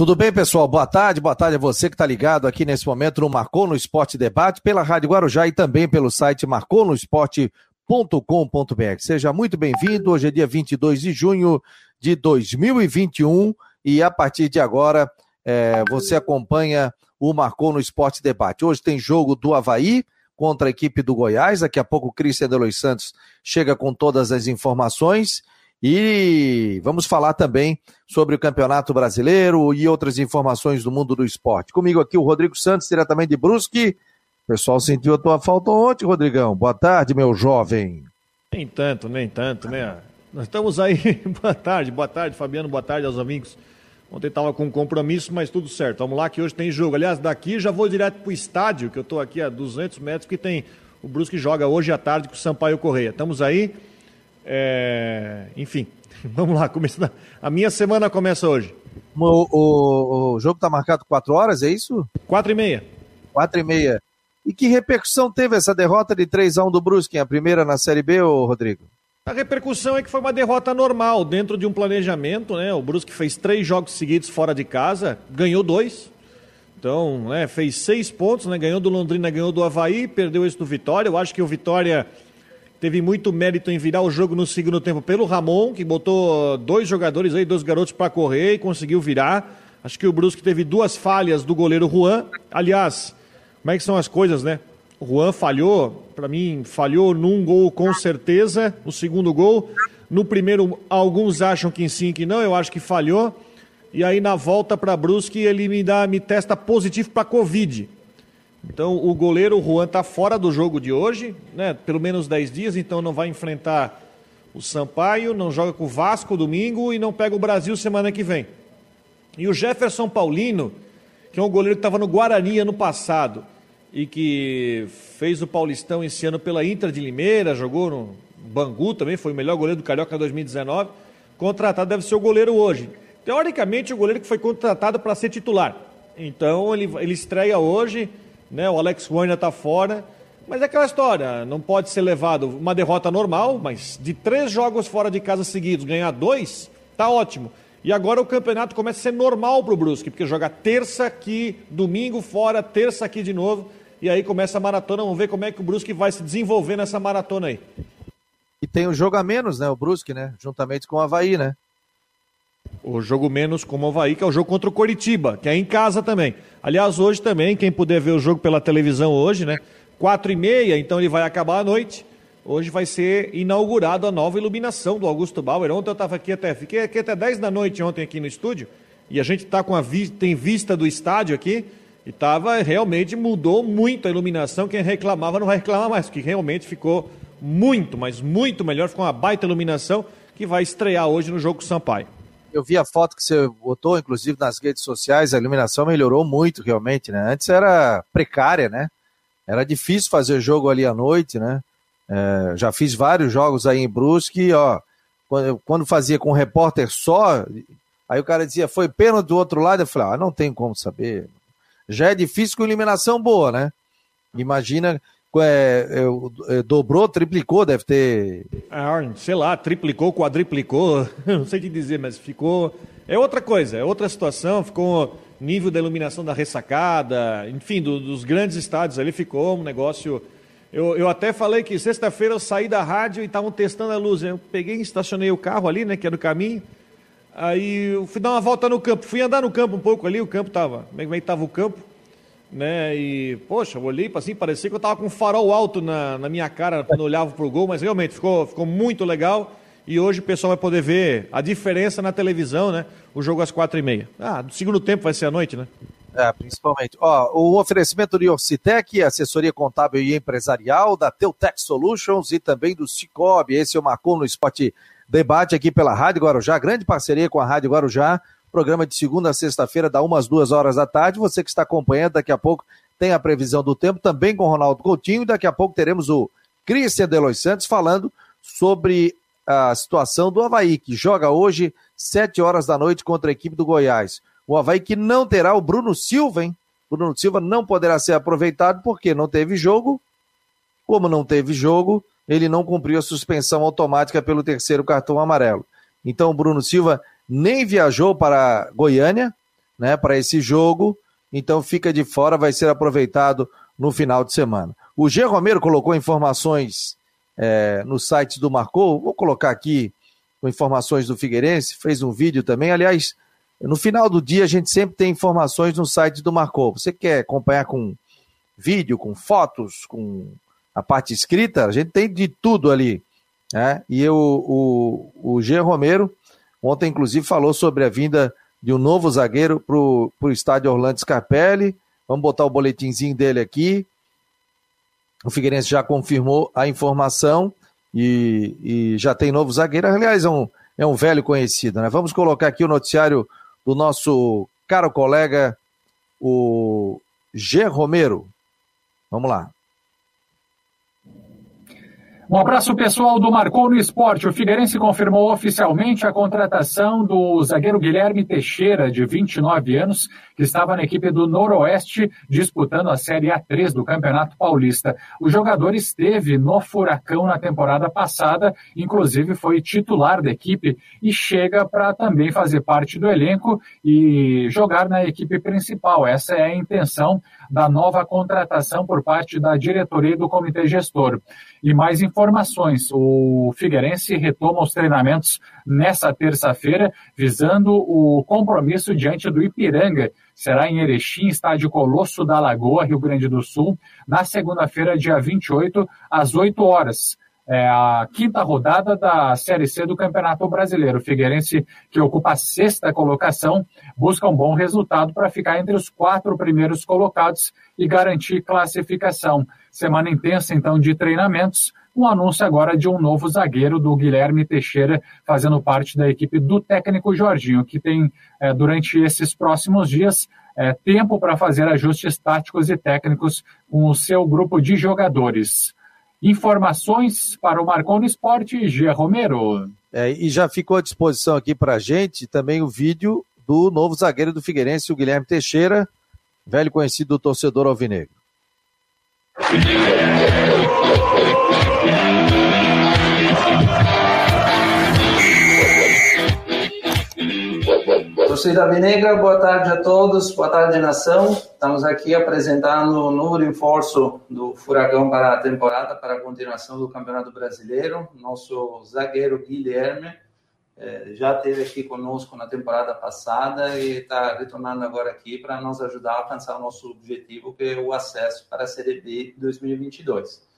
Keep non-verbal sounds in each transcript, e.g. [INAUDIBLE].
Tudo bem, pessoal? Boa tarde, boa tarde a você que está ligado aqui nesse momento no Marcou no Esporte Debate, pela Rádio Guarujá e também pelo site marconosport.com.br. Seja muito bem-vindo. Hoje é dia 22 de junho de 2021 e a partir de agora é, você acompanha o Marcou no Esporte Debate. Hoje tem jogo do Havaí contra a equipe do Goiás. Daqui a pouco o Cristian Delois Santos chega com todas as informações. E vamos falar também sobre o Campeonato Brasileiro e outras informações do mundo do esporte. Comigo aqui o Rodrigo Santos, diretamente de Brusque. O pessoal sentiu a tua falta ontem, Rodrigão. Boa tarde, meu jovem. Nem tanto, nem tanto, né? Nós estamos aí. [LAUGHS] boa tarde, boa tarde, Fabiano, boa tarde aos amigos. Ontem estava com um compromisso, mas tudo certo. Vamos lá que hoje tem jogo. Aliás, daqui já vou direto para o estádio, que eu estou aqui a 200 metros, que tem o Brusque joga hoje à tarde com o Sampaio Correia. Estamos aí. É... Enfim, [LAUGHS] vamos lá. Começa... A minha semana começa hoje. O, o, o jogo está marcado 4 horas, é isso? 4 e meia. 4 e meia. E que repercussão teve essa derrota de 3 a 1 do Brusque, a primeira na Série B, ô Rodrigo? A repercussão é que foi uma derrota normal, dentro de um planejamento, né? O Brusque fez três jogos seguidos fora de casa, ganhou dois. Então, né, fez seis pontos, né? Ganhou do Londrina, ganhou do Havaí, perdeu esse do Vitória. Eu acho que o Vitória Teve muito mérito em virar o jogo no segundo tempo pelo Ramon, que botou dois jogadores aí, dois garotos para correr e conseguiu virar. Acho que o Brusque teve duas falhas do goleiro Juan. Aliás, como é que são as coisas, né? O Juan falhou, para mim, falhou num gol com certeza, no segundo gol. No primeiro, alguns acham que sim, que não, eu acho que falhou. E aí na volta para Brusque ele me dá, me testa positivo para Covid. Então o goleiro Juan está fora do jogo de hoje, né? Pelo menos 10 dias, então não vai enfrentar o Sampaio, não joga com o Vasco domingo e não pega o Brasil semana que vem. E o Jefferson Paulino, que é um goleiro que estava no Guarani ano passado e que fez o Paulistão esse ano pela Inter de Limeira, jogou no Bangu também, foi o melhor goleiro do Carioca 2019. Contratado deve ser o goleiro hoje. Teoricamente, o goleiro que foi contratado para ser titular. Então, ele, ele estreia hoje né? O Alex Werner está fora. Mas é aquela história, não pode ser levado uma derrota normal, mas de três jogos fora de casa seguidos, ganhar dois, tá ótimo. E agora o campeonato começa a ser normal para o Brusque, porque joga terça aqui, domingo fora, terça aqui de novo, e aí começa a maratona, vamos ver como é que o Brusque vai se desenvolver nessa maratona aí. E tem o jogo a menos, né, o Brusque, né, juntamente com o Havaí, né? O jogo menos como o Havaí, que é o jogo contra o Coritiba, que é em casa também. Aliás, hoje também, quem puder ver o jogo pela televisão hoje, né? Quatro e meia, então ele vai acabar à noite. Hoje vai ser inaugurada a nova iluminação do Augusto Bauer. Ontem eu estava aqui até, fiquei aqui até 10 da noite ontem aqui no estúdio, e a gente tá com a tem vista do estádio aqui, e tava, realmente mudou muito a iluminação. Quem reclamava não vai reclamar mais, porque realmente ficou muito, mas muito melhor. Ficou uma baita iluminação que vai estrear hoje no jogo Sampaio. Eu vi a foto que você botou, inclusive nas redes sociais, a iluminação melhorou muito realmente, né? Antes era precária, né? Era difícil fazer jogo ali à noite, né? É, já fiz vários jogos aí em Brusque, ó. Quando, fazia com um repórter só, aí o cara dizia, foi pênalti do outro lado, eu falei, ah, não tem como saber. Já é difícil com iluminação boa, né? Imagina é, é, é, dobrou, triplicou, deve ter. Ah, sei lá, triplicou, quadriplicou, [LAUGHS] não sei que dizer, mas ficou. É outra coisa, é outra situação, ficou nível da iluminação da ressacada, enfim, do, dos grandes estádios ali ficou um negócio. Eu, eu até falei que sexta-feira eu saí da rádio e estavam testando a luz. Eu peguei e estacionei o carro ali, né, que era o caminho. Aí eu fui dar uma volta no campo, fui andar no campo um pouco ali, o campo estava. Como é que estava o campo? Né? E, poxa, eu olhei assim, parecia que eu estava com um farol alto na, na minha cara quando olhava para o gol, mas realmente ficou, ficou muito legal. E hoje o pessoal vai poder ver a diferença na televisão, né? O jogo às quatro e meia. Ah, no segundo tempo vai ser à noite, né? É, principalmente. Ó, o oferecimento de Orcitec, assessoria contábil e empresarial, da Teutec Solutions e também do Cicobi. Esse é o Marcon no Esporte Debate aqui pela Rádio Guarujá, grande parceria com a Rádio Guarujá. Programa de segunda a sexta-feira, da umas duas horas da tarde. Você que está acompanhando, daqui a pouco tem a previsão do tempo também com Ronaldo Coutinho. Daqui a pouco teremos o Cristian Delois Santos falando sobre a situação do Havaí, que joga hoje, sete horas da noite, contra a equipe do Goiás. O Havaí que não terá o Bruno Silva, hein? Bruno Silva não poderá ser aproveitado porque não teve jogo. Como não teve jogo, ele não cumpriu a suspensão automática pelo terceiro cartão amarelo. Então, o Bruno Silva nem viajou para Goiânia, né, para esse jogo, então fica de fora, vai ser aproveitado no final de semana. O G. Romero colocou informações é, no site do Marcou, vou colocar aqui com informações do Figueirense, fez um vídeo também. Aliás, no final do dia a gente sempre tem informações no site do Marcou. Você quer acompanhar com vídeo, com fotos, com a parte escrita? A gente tem de tudo ali. Né? E eu, o, o G. Romero, ontem inclusive falou sobre a vinda de um novo zagueiro para o estádio Orlando Scarpelli. Vamos botar o boletinzinho dele aqui. O Figueirense já confirmou a informação e, e já tem novo zagueiro. Aliás, é um, é um velho conhecido, né? Vamos colocar aqui o noticiário do nosso caro colega, o G. Romero. Vamos lá. Um abraço pessoal do Marcou no Esporte. O Figueirense confirmou oficialmente a contratação do zagueiro Guilherme Teixeira, de 29 anos, que estava na equipe do Noroeste disputando a Série A3 do Campeonato Paulista. O jogador esteve no Furacão na temporada passada, inclusive foi titular da equipe e chega para também fazer parte do elenco e jogar na equipe principal. Essa é a intenção da nova contratação por parte da diretoria do comitê gestor. E mais informações: o Figueirense retoma os treinamentos nessa terça-feira, visando o compromisso diante do Ipiranga. Será em Erechim, estádio Colosso da Lagoa, Rio Grande do Sul, na segunda-feira, dia 28, às 8 horas é a quinta rodada da Série C do Campeonato Brasileiro. O Figueirense, que ocupa a sexta colocação, busca um bom resultado para ficar entre os quatro primeiros colocados e garantir classificação. Semana intensa, então, de treinamentos. Um anúncio agora de um novo zagueiro do Guilherme Teixeira, fazendo parte da equipe do técnico Jorginho, que tem, é, durante esses próximos dias, é, tempo para fazer ajustes táticos e técnicos com o seu grupo de jogadores. Informações para o Marconi Esporte, G. Romero. É, e já ficou à disposição aqui para a gente também o vídeo do novo zagueiro do Figueirense, o Guilherme Teixeira, velho conhecido do torcedor alvinegro. Torcida Vinegra, boa tarde a todos, boa tarde nação. Estamos aqui apresentando o novo reforço do Furacão para a temporada, para a continuação do Campeonato Brasileiro. Nosso zagueiro Guilherme eh, já esteve aqui conosco na temporada passada e está retornando agora aqui para nos ajudar a alcançar o nosso objetivo, que é o acesso para a Série B 2022.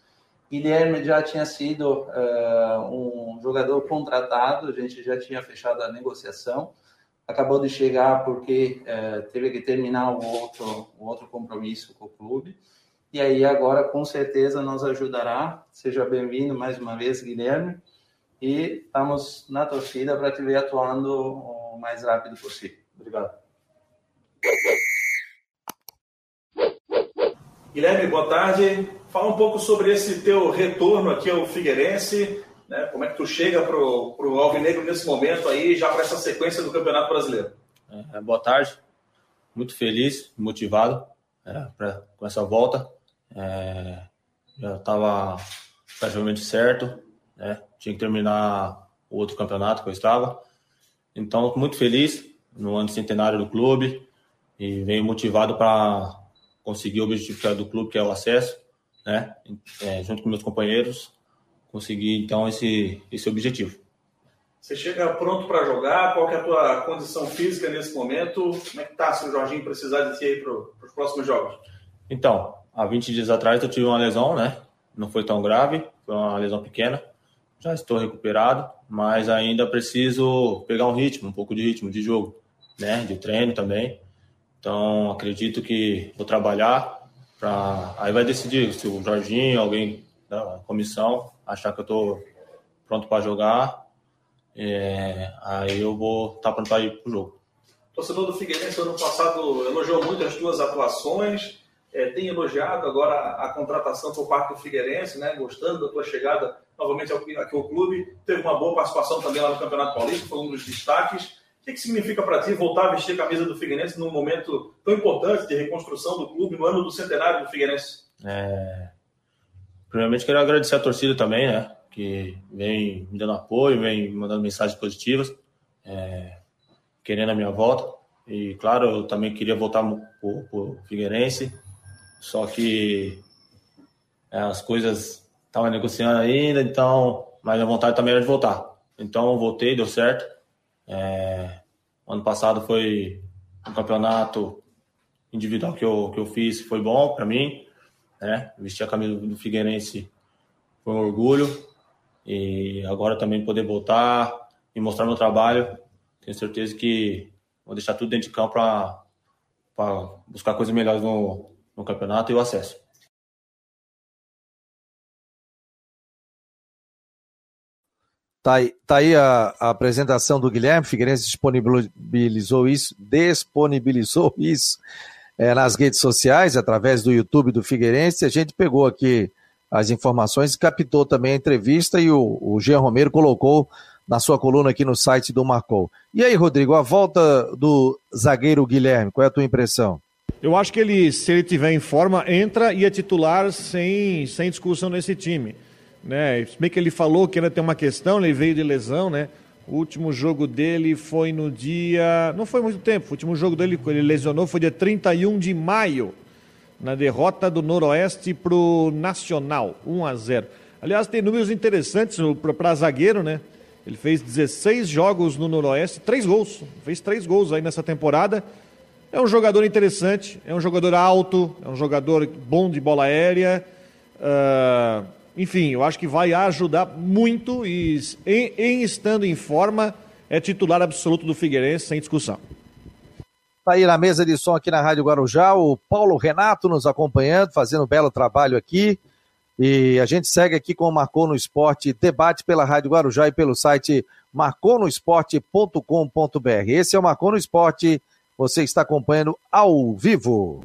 Guilherme já tinha sido uh, um jogador contratado, a gente já tinha fechado a negociação acabou de chegar porque é, teve que terminar o outro, o outro compromisso com o clube. E aí agora com certeza nos ajudará. Seja bem-vindo mais uma vez, Guilherme. E estamos na torcida para te ver atuando o mais rápido possível. Obrigado. Guilherme, boa tarde. Fala um pouco sobre esse teu retorno aqui ao Figueirense. Né? Como é que tu chega para o Alvinegro nesse momento aí, já para essa sequência do Campeonato Brasileiro? É, boa tarde, muito feliz, motivado é, pra, com essa volta. É, já estava praticamente certo, né? tinha que terminar o outro campeonato que eu estava. Então, muito feliz no ano centenário do clube e venho motivado para conseguir o objetivo do clube, que é o acesso, né? É, junto com meus companheiros, conseguir então esse, esse objetivo. Você chega pronto para jogar? Qual é a tua condição física nesse momento? Como é que tá se o Jorginho precisar de ti para os próximos jogos? Então, há 20 dias atrás eu tive uma lesão, né? Não foi tão grave, foi uma lesão pequena. Já estou recuperado, mas ainda preciso pegar um ritmo, um pouco de ritmo de jogo, né? De treino também. Então, acredito que vou trabalhar para aí vai decidir se o Jorginho, alguém da comissão achar que eu estou pronto para jogar, é, aí eu vou estar tá pronto para ir para o jogo. Torcedor do Figueirense ano passado elogiou muito as duas atuações, é, tem elogiado agora a, a, contratação por parte do Figueirense, né, gostando da tua chegada novamente aqui ao clube. Teve uma boa participação também lá no Campeonato Paulista, foi um dos destaques. O que, que significa para ti voltar a vestir a camisa do Figueirense num momento tão importante de reconstrução do clube, no ano do centenário do Figueirense? É, Primeiramente, quero agradecer a torcida também, né? Que vem me dando apoio, vem mandando mensagens positivas, é, querendo a minha volta. E claro, eu também queria voltar para o Figueirense, só que é, as coisas estavam negociando ainda, então, mas a vontade também era de voltar. Então, voltei, deu certo. É, ano passado foi um campeonato individual que eu, que eu fiz, foi bom para mim. Né? Vestir a camisa do Figueirense foi um orgulho. E agora também poder voltar e mostrar meu trabalho, tenho certeza que vou deixar tudo dentro de campo para buscar coisas melhores no, no campeonato e o acesso. Tá aí, tá aí a, a, apresentação do Guilherme, Figueirense disponibilizou isso, disponibilizou isso é, nas redes sociais, através do YouTube do Figueirense. A gente pegou aqui as informações captou também a entrevista e o, o Jean Romero colocou na sua coluna aqui no site do Marcou. E aí, Rodrigo, a volta do zagueiro Guilherme, qual é a tua impressão? Eu acho que ele, se ele tiver em forma, entra e é titular sem, sem discussão nesse time. Né? Se bem que ele falou que ainda tem uma questão, ele veio de lesão, né? O último jogo dele foi no dia. Não foi muito tempo. O último jogo dele, ele lesionou, foi dia 31 de maio, na derrota do Noroeste para o Nacional, 1 a 0. Aliás, tem números interessantes para zagueiro, né? Ele fez 16 jogos no Noroeste, três gols. Fez três gols aí nessa temporada. É um jogador interessante, é um jogador alto, é um jogador bom de bola aérea. Uh, enfim, eu acho que vai ajudar muito e, em, em, estando em forma, é titular absoluto do Figueirense, sem discussão. Está aí na mesa de som aqui na Rádio Guarujá, o Paulo Renato nos acompanhando, fazendo um belo trabalho aqui. E a gente segue aqui com o Marcou no Esporte, debate pela Rádio Guarujá e pelo site marconosport.com.br. Esse é o Marcou no Esporte, você está acompanhando ao vivo.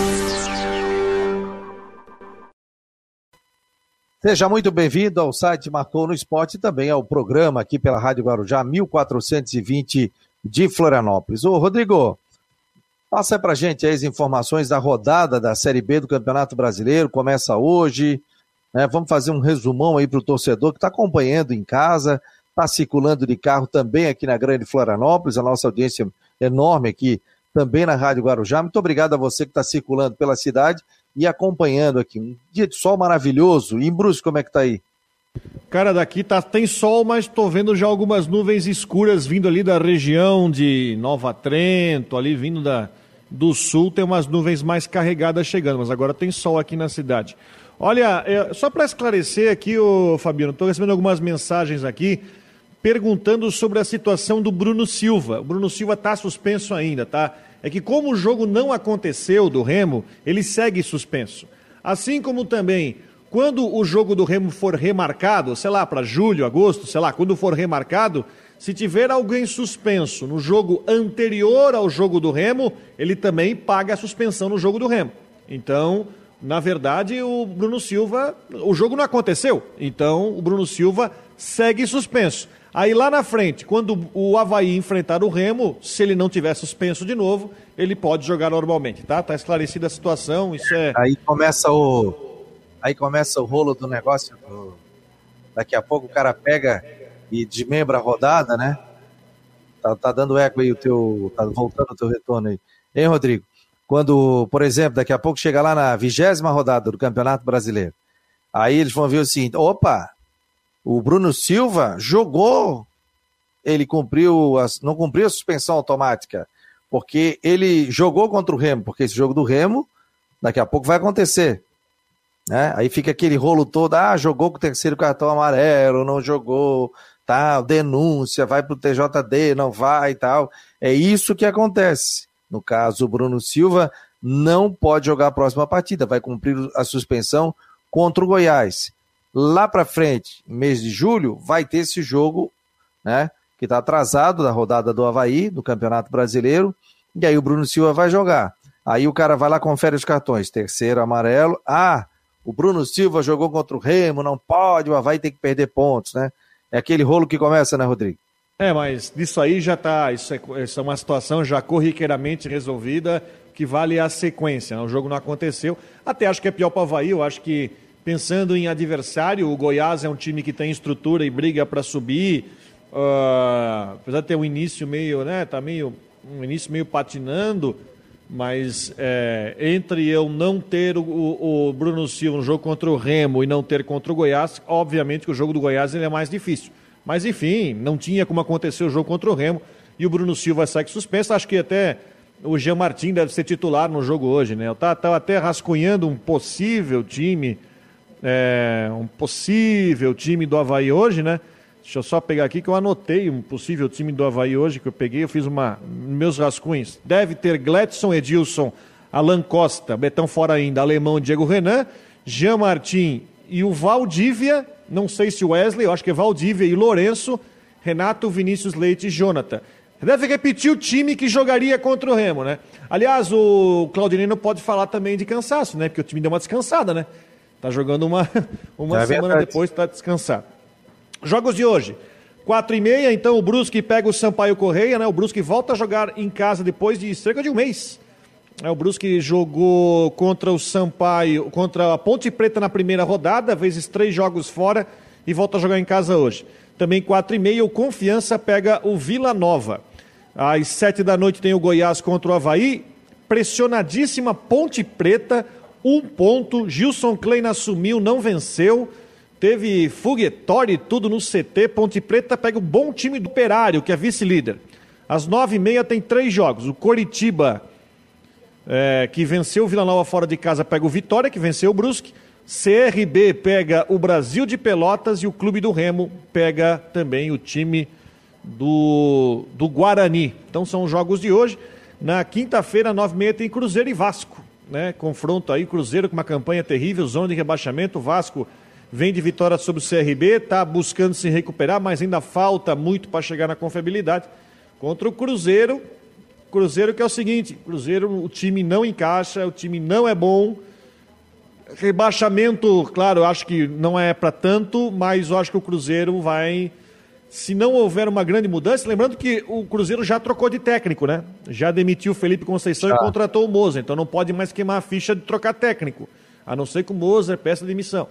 Seja muito bem-vindo ao site Marcou no Esporte e também ao programa aqui pela Rádio Guarujá 1420 de Florianópolis. Ô, Rodrigo, passa para gente as informações da rodada da Série B do Campeonato Brasileiro, começa hoje, né? Vamos fazer um resumão aí para o torcedor que está acompanhando em casa, está circulando de carro também aqui na Grande Florianópolis, a nossa audiência enorme aqui também na Rádio Guarujá. Muito obrigado a você que está circulando pela cidade e acompanhando aqui. Um dia de sol maravilhoso. E em Brusque, como é que tá aí? Cara, daqui tá, tem sol, mas tô vendo já algumas nuvens escuras vindo ali da região de Nova Trento, ali vindo da, do sul, tem umas nuvens mais carregadas chegando, mas agora tem sol aqui na cidade. Olha, é, só para esclarecer aqui, ô Fabiano, estou recebendo algumas mensagens aqui perguntando sobre a situação do Bruno Silva. O Bruno Silva está suspenso ainda, tá? É que, como o jogo não aconteceu do Remo, ele segue suspenso. Assim como também, quando o jogo do Remo for remarcado, sei lá, para julho, agosto, sei lá, quando for remarcado, se tiver alguém suspenso no jogo anterior ao jogo do Remo, ele também paga a suspensão no jogo do Remo. Então, na verdade, o Bruno Silva, o jogo não aconteceu. Então, o Bruno Silva segue suspenso. Aí lá na frente, quando o Havaí enfrentar o Remo, se ele não tiver suspenso de novo, ele pode jogar normalmente, tá? Tá esclarecida a situação, isso é. Aí começa o. Aí começa o rolo do negócio. Daqui a pouco o cara pega e desmembra a rodada, né? Tá, tá dando eco aí o teu. Tá voltando o teu retorno aí. Hein, Rodrigo? Quando, por exemplo, daqui a pouco chega lá na vigésima rodada do Campeonato Brasileiro. Aí eles vão ver o seguinte: opa, o Bruno Silva jogou, ele cumpriu, não cumpriu a suspensão automática, porque ele jogou contra o Remo, porque esse jogo do Remo, daqui a pouco vai acontecer. Né? Aí fica aquele rolo todo, ah, jogou com o terceiro cartão amarelo, não jogou, tal, denúncia, vai para o TJD, não vai e tal. É isso que acontece. No caso, o Bruno Silva não pode jogar a próxima partida, vai cumprir a suspensão contra o Goiás lá para frente, mês de julho, vai ter esse jogo, né? Que está atrasado da rodada do Havaí, do Campeonato Brasileiro, e aí o Bruno Silva vai jogar. Aí o cara vai lá, confere os cartões. Terceiro, amarelo. Ah, o Bruno Silva jogou contra o Remo, não pode, o Havaí tem que perder pontos, né? É aquele rolo que começa, né, Rodrigo? É, mas isso aí já está. Isso, é, isso é uma situação já corriqueiramente resolvida, que vale a sequência. Né? O jogo não aconteceu. Até acho que é pior para o Havaí, eu acho que Pensando em adversário, o Goiás é um time que tem estrutura e briga para subir. Uh, apesar de ter um início meio, né? Tá meio um início meio patinando, mas é, entre eu não ter o, o, Bruno Silva no jogo contra o Remo e não ter contra o Goiás, obviamente que o jogo do Goiás ele é mais difícil. Mas enfim, não tinha como acontecer o jogo contra o Remo e o Bruno Silva segue suspenso. Acho que até o Jean Martin deve ser titular no jogo hoje, né? Eu estava até rascunhando um possível time é, um possível time do Havaí hoje, né? Deixa eu só pegar aqui que eu anotei um possível time do Havaí hoje que eu peguei, eu fiz uma meus rascunhos. Deve ter Gledson, Edilson, Alan Costa, Betão fora ainda, Alemão, Diego Renan, Jean Martin e o Valdívia, não sei se o Wesley, eu acho que é Valdívia e Lourenço, Renato, Vinícius Leite e Jonathan. Deve repetir o time que jogaria contra o Remo, né? Aliás, o Claudinei não pode falar também de cansaço, né? Porque o time deu uma descansada, né? Tá jogando uma, [LAUGHS] uma é semana verdade. depois para descansar. Jogos de hoje. Quatro e meia, então o Brusque pega o Sampaio Correia, né? O Brusque volta a jogar em casa depois de cerca de um mês. É, o Brusque jogou contra o Sampaio, contra a Ponte Preta na primeira rodada, vezes três jogos fora e volta a jogar em casa hoje. Também quatro e meia, o Confiança pega o Vila Nova. Às sete da noite tem o Goiás contra o Havaí. Pressionadíssima Ponte Preta, um ponto. Gilson Klein assumiu, não venceu. Teve foguetório e tudo no CT. Ponte Preta pega o bom time do Operário, que é vice-líder. Às nove e meia tem três jogos. O Coritiba, é, que venceu o Vila Nova fora de casa, pega o Vitória, que venceu o Brusque. CRB pega o Brasil de Pelotas e o Clube do Remo pega também o time do, do Guarani. Então são os jogos de hoje. Na quinta-feira, nove e meia, tem Cruzeiro e Vasco né? Confronto aí, Cruzeiro com uma campanha terrível, zona de rebaixamento, Vasco vem de vitória sobre o CRB, está buscando se recuperar, mas ainda falta muito para chegar na confiabilidade. Contra o Cruzeiro, Cruzeiro que é o seguinte, Cruzeiro o time não encaixa, o time não é bom. Rebaixamento, claro, acho que não é para tanto, mas eu acho que o Cruzeiro vai se não houver uma grande mudança, lembrando que o Cruzeiro já trocou de técnico, né? Já demitiu o Felipe Conceição já. e contratou o Moza, então não pode mais queimar a ficha de trocar técnico, a não ser que o Moza peça demissão.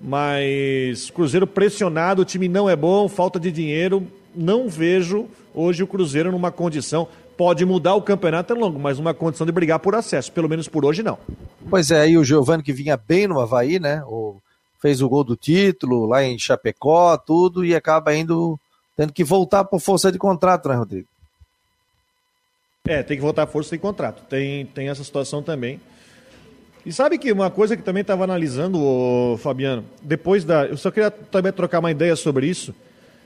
Mas Cruzeiro pressionado, o time não é bom, falta de dinheiro, não vejo hoje o Cruzeiro numa condição, pode mudar o campeonato é longo, mas numa condição de brigar por acesso, pelo menos por hoje não. Pois é, aí o Giovani que vinha bem no Havaí, né? O fez o gol do título lá em Chapecó, tudo, e acaba indo tendo que voltar por força de contrato, né, Rodrigo? É, tem que voltar por força de contrato. Tem, tem essa situação também. E sabe que uma coisa que também estava analisando, ô, Fabiano, depois da. Eu só queria também trocar uma ideia sobre isso.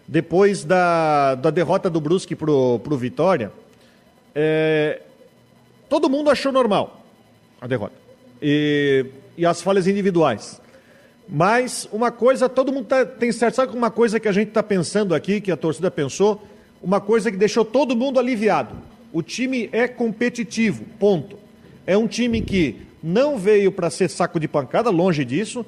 Depois da, da derrota do Brusque pro, pro Vitória, é, todo mundo achou normal a derrota. E, e as falhas individuais. Mas uma coisa, todo mundo tá, tem certo. Sabe uma coisa que a gente está pensando aqui, que a torcida pensou? Uma coisa que deixou todo mundo aliviado. O time é competitivo, ponto. É um time que não veio para ser saco de pancada, longe disso.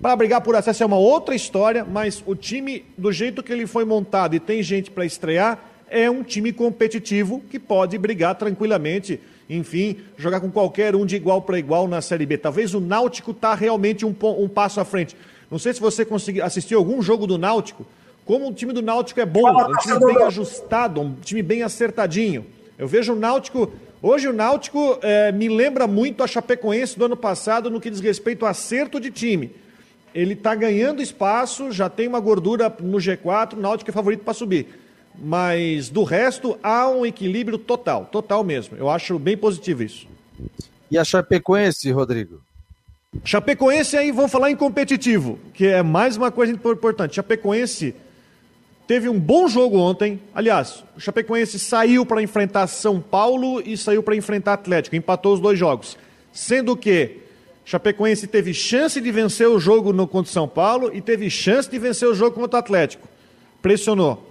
Para brigar por acesso é uma outra história, mas o time, do jeito que ele foi montado e tem gente para estrear, é um time competitivo que pode brigar tranquilamente, enfim, jogar com qualquer um de igual para igual na Série B. Talvez o Náutico está realmente um, um, passo à frente. Não sei se você conseguiu assistir algum jogo do Náutico. Como o time do Náutico é bom, é um time bem ajustado, um time bem acertadinho. Eu vejo o Náutico. Hoje o Náutico é, me lembra muito a Chapecoense do ano passado no que diz respeito ao acerto de time ele está ganhando espaço, já tem uma gordura no G4, o Náutico é favorito para subir. Mas do resto, há um equilíbrio total, total mesmo. Eu acho bem positivo isso. E a Chapecoense, Rodrigo? Chapecoense aí, vou falar em competitivo, que é mais uma coisa importante. Chapecoense teve um bom jogo ontem. Aliás, o Chapecoense saiu para enfrentar São Paulo e saiu para enfrentar Atlético, empatou os dois jogos. Sendo que Chapecoense teve chance de vencer o jogo no contra São Paulo e teve chance de vencer o jogo contra o Atlético. Pressionou.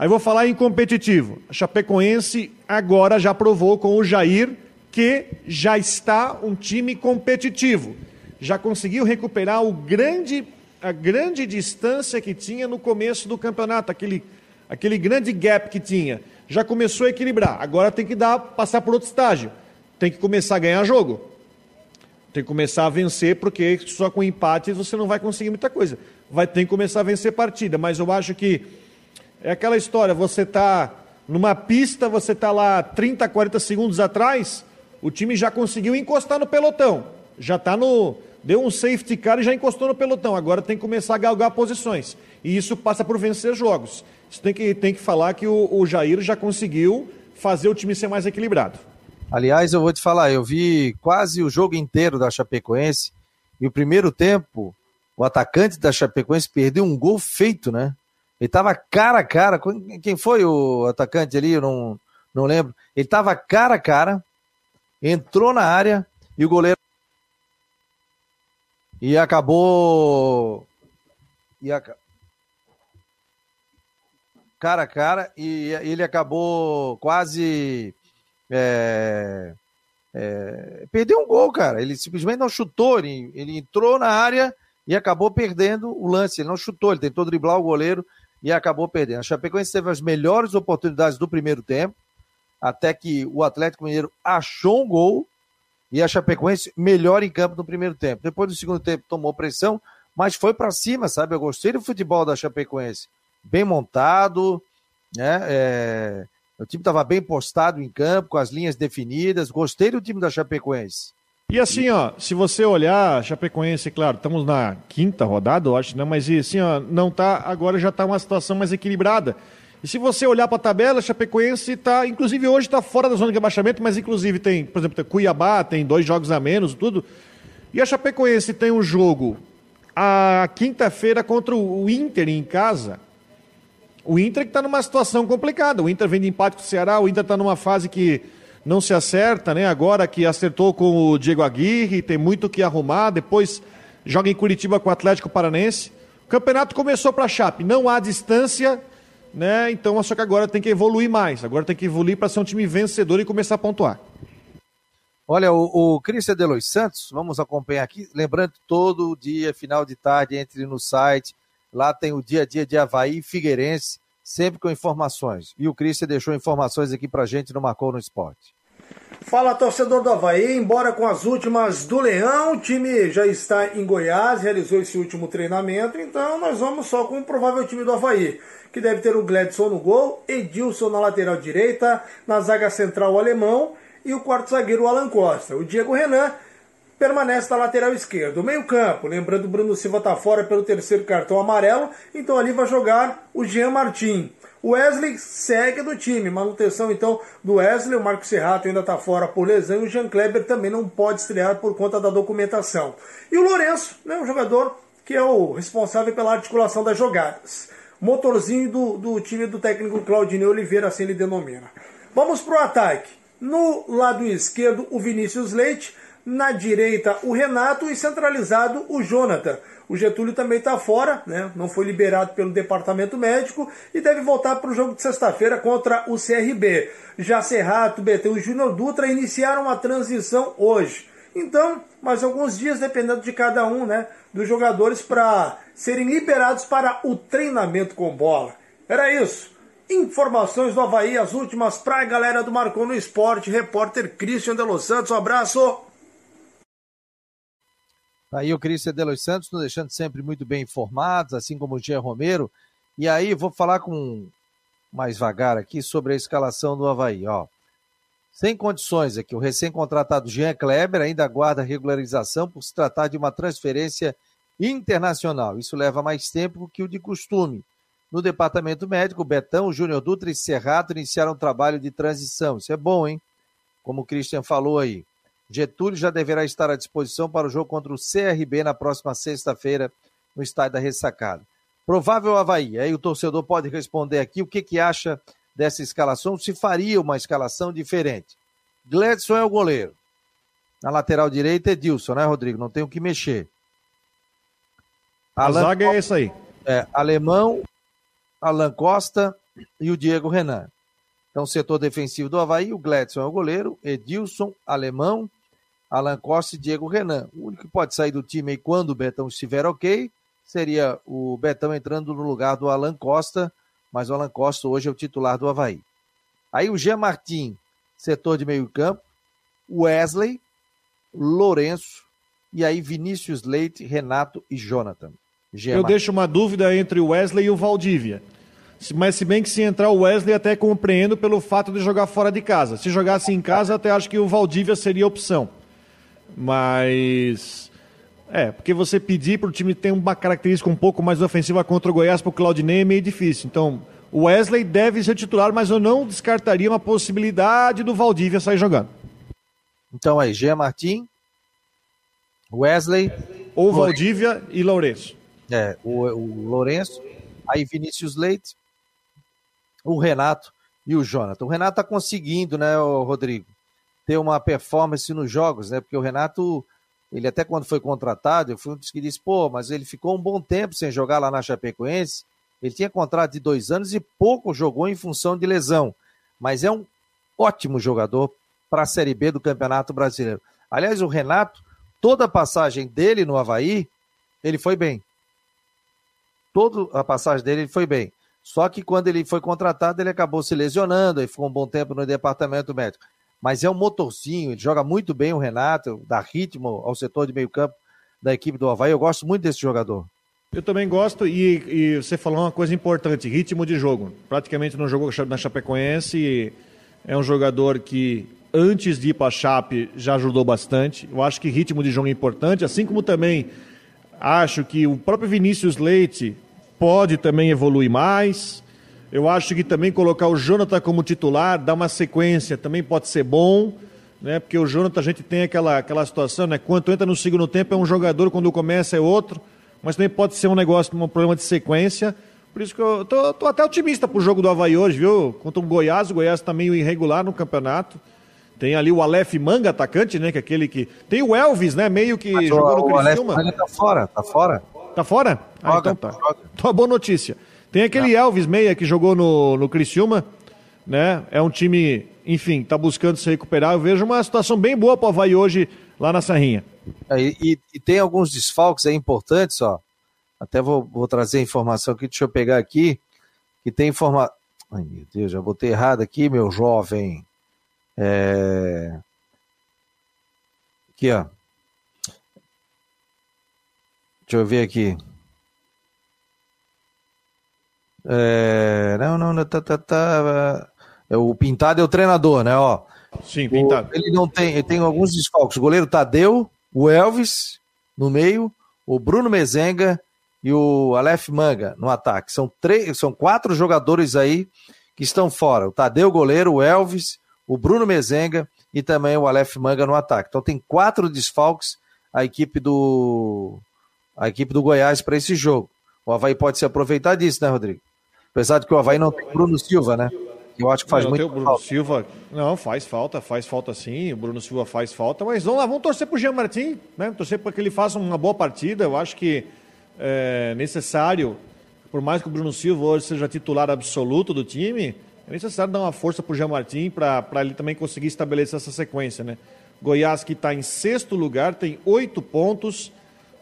Aí vou falar em competitivo. A Chapecoense agora já provou com o Jair que já está um time competitivo. Já conseguiu recuperar o grande, a grande distância que tinha no começo do campeonato, aquele, aquele grande gap que tinha. Já começou a equilibrar. Agora tem que dar, passar por outro estágio. Tem que começar a ganhar jogo. Tem que começar a vencer, porque só com empates você não vai conseguir muita coisa. Vai ter que começar a vencer partida, mas eu acho que é aquela história, você está numa pista, você está lá 30, 40 segundos atrás, o time já conseguiu encostar no pelotão. Já está no. Deu um safety car e já encostou no pelotão. Agora tem que começar a galgar posições. E isso passa por vencer jogos. Você tem que, tem que falar que o, o Jair já conseguiu fazer o time ser mais equilibrado. Aliás, eu vou te falar, eu vi quase o jogo inteiro da Chapecoense e o primeiro tempo, o atacante da Chapecoense perdeu um gol feito, né? Ele tava cara a cara. Quem foi o atacante ali? Eu não, não lembro. Ele tava cara a cara, entrou na área e o goleiro. E acabou. E a... Cara a cara, e ele acabou quase é, é, perdeu um gol, cara. Ele simplesmente não chutou, ele, ele entrou na área e acabou perdendo o lance. Ele não chutou, ele tentou driblar o goleiro e acabou perdendo. A Chapecoense teve as melhores oportunidades do primeiro tempo, até que o Atlético Mineiro achou um gol e a Chapecoense melhor em campo no primeiro tempo. Depois do segundo tempo tomou pressão, mas foi para cima, sabe? Eu gostei do futebol da Chapecoense. Bem montado, né? É o time estava bem postado em campo, com as linhas definidas. Gostei do time da Chapecoense. E assim, ó, se você olhar, Chapecoense, claro, estamos na quinta rodada, eu acho, né? Mas assim, ó, não tá, agora já está uma situação mais equilibrada. E se você olhar para a tabela, Chapecoense está, inclusive hoje está fora da zona de abaixamento, mas inclusive tem, por exemplo, tem Cuiabá, tem dois jogos a menos, tudo. E a Chapecoense tem um jogo a quinta-feira contra o Inter em casa. O Inter que está numa situação complicada. O Inter vem de empate com o Ceará, o Inter está numa fase que não se acerta, né? Agora que acertou com o Diego Aguirre, tem muito que arrumar. Depois joga em Curitiba com o Atlético Paranense. O campeonato começou para a Chape, não há distância, né? Então só que agora tem que evoluir mais. Agora tem que evoluir para ser um time vencedor e começar a pontuar. Olha, o, o Cristian Delois Santos, vamos acompanhar aqui. Lembrando, todo dia, final de tarde, entre no site. Lá tem o dia a dia de Havaí e Figueirense sempre com informações. E o Cristian deixou informações aqui pra gente no Marcou no Esporte. Fala torcedor do Havaí, embora com as últimas do Leão, o time já está em Goiás, realizou esse último treinamento, então nós vamos só com o provável time do Havaí, que deve ter o Gledson no gol, Edilson na lateral direita, na zaga central o alemão e o quarto zagueiro o Alan Costa. O Diego Renan permanece na lateral esquerda. O meio-campo, lembrando, Bruno Silva está fora pelo terceiro cartão amarelo, então ali vai jogar o Jean Martin. O Wesley segue do time, manutenção então do Wesley, o Marco Serrato ainda está fora por lesão e o Jean Kleber também não pode estrear por conta da documentação. E o Lourenço, né, um jogador que é o responsável pela articulação das jogadas. Motorzinho do, do time do técnico Claudinei Oliveira, assim ele denomina. Vamos para o ataque. No lado esquerdo, o Vinícius Leite na direita o Renato e centralizado o Jonathan. O Getúlio também está fora, né? não foi liberado pelo departamento médico e deve voltar para o jogo de sexta-feira contra o CRB. Já Serrato, BT e Júnior Dutra iniciaram a transição hoje. Então, mais alguns dias, dependendo de cada um, né, dos jogadores para serem liberados para o treinamento com bola. Era isso. Informações do Havaí, as últimas para a galera do Marcou no Esporte, repórter Christian de Los Santos. Um abraço. Aí o Cristian de Los Santos nos deixando sempre muito bem informados, assim como o Gê Romero. E aí vou falar com mais vagar aqui sobre a escalação do Havaí, ó. Sem condições aqui, o recém-contratado Jean Kleber ainda aguarda regularização por se tratar de uma transferência internacional. Isso leva mais tempo que o de costume. No departamento médico, Betão, Júnior Dutra e Serrato iniciaram um trabalho de transição. Isso é bom, hein? Como o Christian falou aí. Getúlio já deverá estar à disposição para o jogo contra o CRB na próxima sexta-feira no estádio da Ressacada. Provável Havaí. Aí o torcedor pode responder aqui o que, que acha dessa escalação, se faria uma escalação diferente. Gledson é o goleiro. Na lateral direita, Edilson, né, Rodrigo? Não tem o que mexer. A Alan zaga Costa, é isso aí. É, Alemão, Alan Costa e o Diego Renan. Então, setor defensivo do Havaí, o Gledson é o goleiro, Edilson, Alemão, Alan Costa e Diego Renan. O único que pode sair do time aí quando o Betão estiver ok seria o Betão entrando no lugar do Alan Costa, mas o Alan Costa hoje é o titular do Havaí. Aí o Jean Martin, setor de meio campo, Wesley, Lourenço, e aí Vinícius Leite, Renato e Jonathan. Jean Eu Martin. deixo uma dúvida entre o Wesley e o Valdívia. Mas se bem que se entrar o Wesley, até compreendo pelo fato de jogar fora de casa. Se jogasse em casa, até acho que o Valdívia seria opção. Mas. É, porque você pedir para o time ter uma característica um pouco mais ofensiva contra o Goiás para o Claudinei é meio difícil. Então, o Wesley deve ser titular, mas eu não descartaria uma possibilidade do Valdívia sair jogando. Então aí, Jean Martin, Wesley. Ou Valdívia e Lourenço. É, o, o Lourenço, aí Vinícius Leite, o Renato e o Jonathan. O Renato está conseguindo, né, Rodrigo? Ter uma performance nos jogos, né? Porque o Renato, ele até quando foi contratado, eu fui um dos que disse, pô, mas ele ficou um bom tempo sem jogar lá na Chapecoense. Ele tinha contrato de dois anos e pouco jogou em função de lesão. Mas é um ótimo jogador para a Série B do Campeonato Brasileiro. Aliás, o Renato, toda a passagem dele no Havaí, ele foi bem. Toda a passagem dele ele foi bem. Só que quando ele foi contratado, ele acabou se lesionando e ficou um bom tempo no departamento médico mas é um motorzinho, ele joga muito bem o Renato, dá ritmo ao setor de meio campo da equipe do Havaí. Eu gosto muito desse jogador. Eu também gosto, e, e você falou uma coisa importante: ritmo de jogo. Praticamente não jogou na Chapecoense, é um jogador que antes de ir para a Chape já ajudou bastante. Eu acho que ritmo de jogo é importante, assim como também acho que o próprio Vinícius Leite pode também evoluir mais. Eu acho que também colocar o Jonathan como titular, dar uma sequência, também pode ser bom, né? Porque o Jonathan a gente tem aquela, aquela situação, né? Quando entra no segundo tempo é um jogador, quando começa é outro, mas também pode ser um negócio, um problema de sequência. Por isso que eu tô, tô até otimista pro jogo do Havaí hoje, viu? Contra o Goiás, o Goiás tá meio irregular no campeonato. Tem ali o Aleph Manga, atacante, né? Que é aquele que. Tem o Elvis, né? Meio que Mas jogou no Criciúma. O Aleph Manga tá fora, tá fora. Tá fora? Ah, joga, então tá. Joga. Então, boa notícia. Tem aquele Elvis Meia que jogou no, no Criciúma, né? É um time, enfim, está buscando se recuperar. Eu vejo uma situação bem boa para o Havaí hoje lá na Serrinha. É, e, e, tem alguns desfalques aí importantes, ó. Até vou, vou trazer a informação aqui, deixa eu pegar aqui, que tem informação. Ai, meu Deus, já botei errado aqui, meu jovem. É... Aqui, ó. Deixa eu ver aqui. É, não, não, não, tá, tá, tá, é, o Pintado é o treinador, né? Ó, Sim, Pintado. O, ele não tem, ele tem alguns desfalques. O goleiro Tadeu, o Elvis no meio, o Bruno Mezenga e o Aleph Manga no ataque. São três, são quatro jogadores aí que estão fora. O Tadeu, goleiro, o Elvis, o Bruno Mezenga e também o Aleph Manga no ataque. Então tem quatro desfalques a equipe do a equipe do Goiás para esse jogo. O Havaí pode se aproveitar disso, né, Rodrigo? Apesar de que o Havaí não tem Bruno Silva, né? Eu acho que faz não, muito o Bruno falta. Silva, não, faz falta, faz falta sim. O Bruno Silva faz falta, mas vamos lá, vamos torcer pro Jean Martin, né? Torcer para que ele faça uma boa partida. Eu acho que é necessário, por mais que o Bruno Silva hoje seja titular absoluto do time, é necessário dar uma força para o Jean Martin para ele também conseguir estabelecer essa sequência, né? Goiás que está em sexto lugar, tem oito pontos,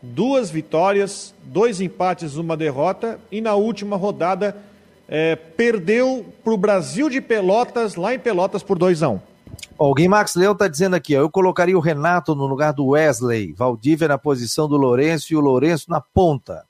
duas vitórias, dois empates, uma derrota, e na última rodada é, perdeu para o Brasil de Pelotas, lá em Pelotas, por 2 a 1 um. O Gui Max Leão está dizendo aqui, ó, eu colocaria o Renato no lugar do Wesley, Valdívia na posição do Lourenço e o Lourenço na ponta.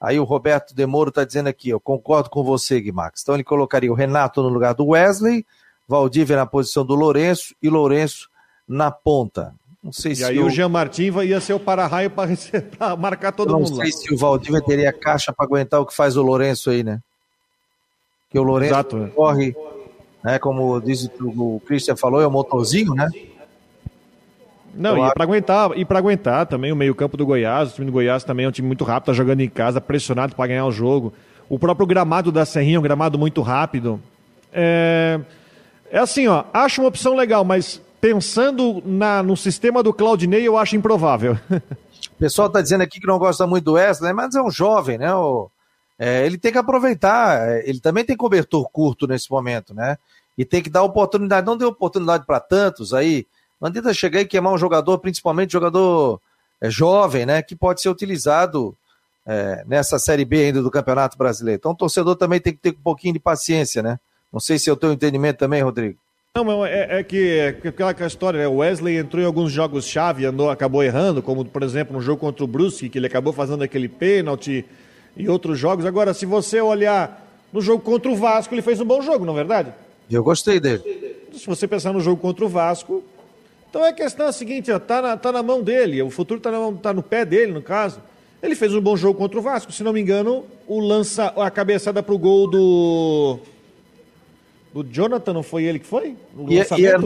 Aí o Roberto Demoro está dizendo aqui, eu concordo com você, Gui Max. Então ele colocaria o Renato no lugar do Wesley, Valdívia na posição do Lourenço e Lourenço na ponta. Não sei e se aí o Jean Martin ia ser o para-raio para [LAUGHS] marcar todo não mundo. Não sei lá. se o Valdívia teria caixa para aguentar o que faz o Lourenço aí, né? Que o Lourenço Exato, né? corre, né? Como diz o Christian falou, é o motorzinho, né? Não, e para aguentar, e para aguentar também o meio-campo do Goiás, o time do Goiás também é um time muito rápido, tá jogando em casa, pressionado para ganhar o jogo. O próprio gramado da Serrinha é um gramado muito rápido. É, é assim, ó, acho uma opção legal, mas pensando na, no sistema do Claudinei, eu acho improvável. [LAUGHS] O pessoal está dizendo aqui que não gosta muito do Wesley, mas é um jovem, né? O, é, ele tem que aproveitar, é, ele também tem cobertor curto nesse momento, né? E tem que dar oportunidade, não deu oportunidade para tantos aí. Não adianta chegar e queimar um jogador, principalmente jogador é, jovem, né? Que pode ser utilizado é, nessa Série B ainda do Campeonato Brasileiro. Então o torcedor também tem que ter um pouquinho de paciência, né? Não sei se é o teu entendimento também, Rodrigo. Não, é, é, que, é aquela história, né? O Wesley entrou em alguns jogos-chave, andou, acabou errando, como por exemplo no jogo contra o Brusque, que ele acabou fazendo aquele pênalti e outros jogos. Agora, se você olhar no jogo contra o Vasco, ele fez um bom jogo, não é verdade? Eu gostei dele. Se você pensar no jogo contra o Vasco, então a questão é a seguinte, ó, tá, na, tá na mão dele, o futuro tá, na, tá no pé dele, no caso. Ele fez um bom jogo contra o Vasco, se não me engano, o lança, a cabeçada pro gol do do Jonathan, não foi ele que foi? E, é, e, é,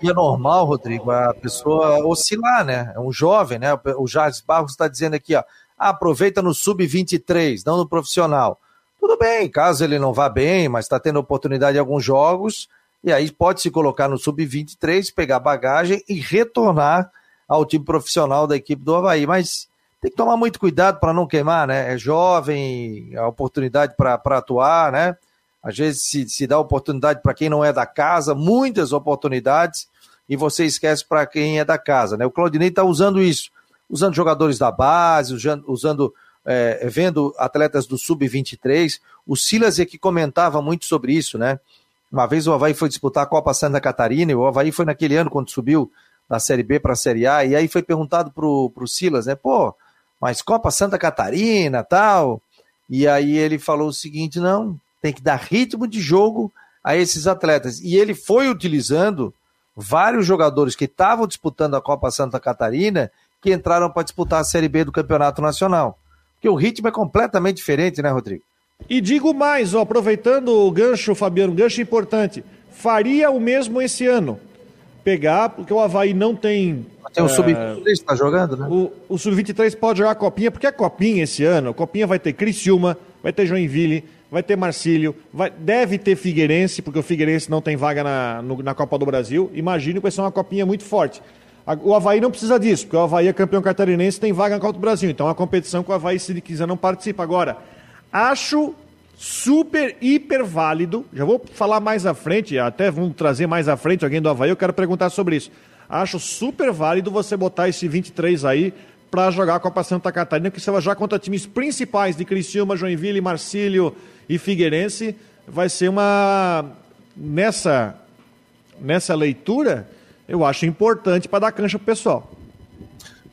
e, é, normal, Rodrigo, a pessoa oscilar, né? É um jovem, né? O Jardim Barros está dizendo aqui, ó, aproveita no sub-23, não no profissional. Tudo bem, caso ele não vá bem, mas está tendo oportunidade em alguns jogos, e aí pode se colocar no sub-23, pegar bagagem e retornar ao time profissional da equipe do Havaí. Mas tem que tomar muito cuidado para não queimar, né? É jovem, a oportunidade para atuar, né? Às vezes se, se dá oportunidade para quem não é da casa, muitas oportunidades, e você esquece para quem é da casa. Né? O Claudinei está usando isso, usando jogadores da base, usando, é, vendo atletas do Sub-23. O Silas é que comentava muito sobre isso, né? Uma vez o Havaí foi disputar a Copa Santa Catarina, e o Havaí foi naquele ano quando subiu da Série B para a Série A, e aí foi perguntado pro, pro Silas, né? Pô, mas Copa Santa Catarina tal. E aí ele falou o seguinte: não, tem que dar ritmo de jogo a esses atletas. E ele foi utilizando vários jogadores que estavam disputando a Copa Santa Catarina que entraram para disputar a Série B do Campeonato Nacional. Porque o ritmo é completamente diferente, né, Rodrigo? E digo mais, ó, aproveitando o gancho, Fabiano, gancho importante, faria o mesmo esse ano. Pegar, porque o Havaí não tem. Tem o é, Sub-23 que está jogando, né? O, o Sub-23 pode jogar a Copinha, porque a Copinha esse ano, a Copinha vai ter Criciúma, vai ter Joinville, vai ter Marcílio, vai, deve ter Figueirense, porque o Figueirense não tem vaga na, no, na Copa do Brasil. Imagino que vai ser uma copinha muito forte. O Havaí não precisa disso, porque o Havaí é campeão catarinense tem vaga na Copa do Brasil. Então é uma competição que o Havaí, se ele quiser, não participa. Agora, acho super, hiper válido. Já vou falar mais à frente, até vamos trazer mais à frente alguém do Havaí, eu quero perguntar sobre isso. Acho super válido você botar esse 23 aí para jogar a Copa Santa Catarina, que você vai jogar contra times principais de Criciúma, Joinville, Marcílio e Figueirense. Vai ser uma. Nessa, nessa leitura, eu acho importante para dar cancha para o pessoal.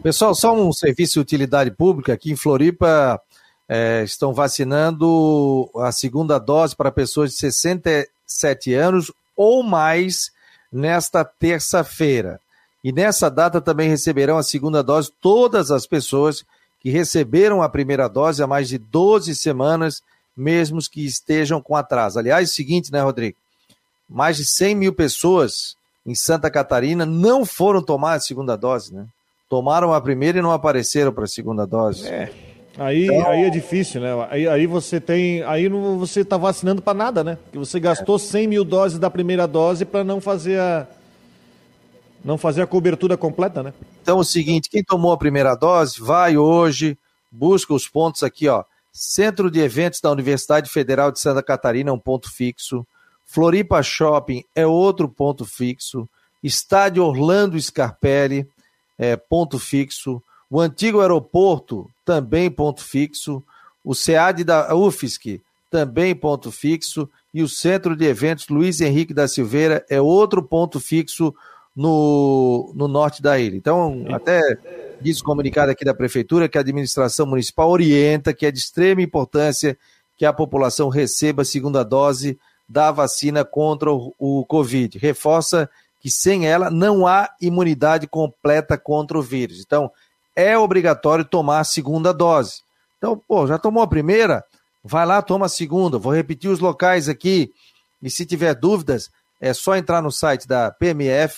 Pessoal, só um serviço de utilidade pública aqui em Floripa. É, estão vacinando a segunda dose para pessoas de 67 anos ou mais nesta terça-feira. E nessa data também receberão a segunda dose todas as pessoas que receberam a primeira dose há mais de 12 semanas, mesmo que estejam com atraso. Aliás, é o seguinte, né, Rodrigo? Mais de 100 mil pessoas em Santa Catarina não foram tomar a segunda dose, né? Tomaram a primeira e não apareceram para a segunda dose. É. Aí, então... aí é difícil, né? Aí, aí você tem. Aí não, você está vacinando para nada, né? Porque você gastou 100 mil doses da primeira dose para não fazer a, não fazer a cobertura completa, né? Então é o seguinte, quem tomou a primeira dose, vai hoje, busca os pontos aqui, ó. Centro de Eventos da Universidade Federal de Santa Catarina, um ponto fixo. Floripa Shopping é outro ponto fixo. Estádio Orlando Scarpelli é ponto fixo. O antigo aeroporto também ponto fixo. O SEAD da UFSC também ponto fixo. E o Centro de Eventos Luiz Henrique da Silveira é outro ponto fixo no, no norte da ilha. Então, até diz comunicado aqui da Prefeitura que a administração municipal orienta que é de extrema importância que a população receba a segunda dose da vacina contra o, Covid. Reforça que sem ela não há imunidade completa contra o vírus. Então, é obrigatório tomar a segunda dose. Então, pô, já tomou a primeira? Vai lá, toma a segunda. Vou repetir os locais aqui. E se tiver dúvidas, é só entrar no site da pmf.sc.gov.br,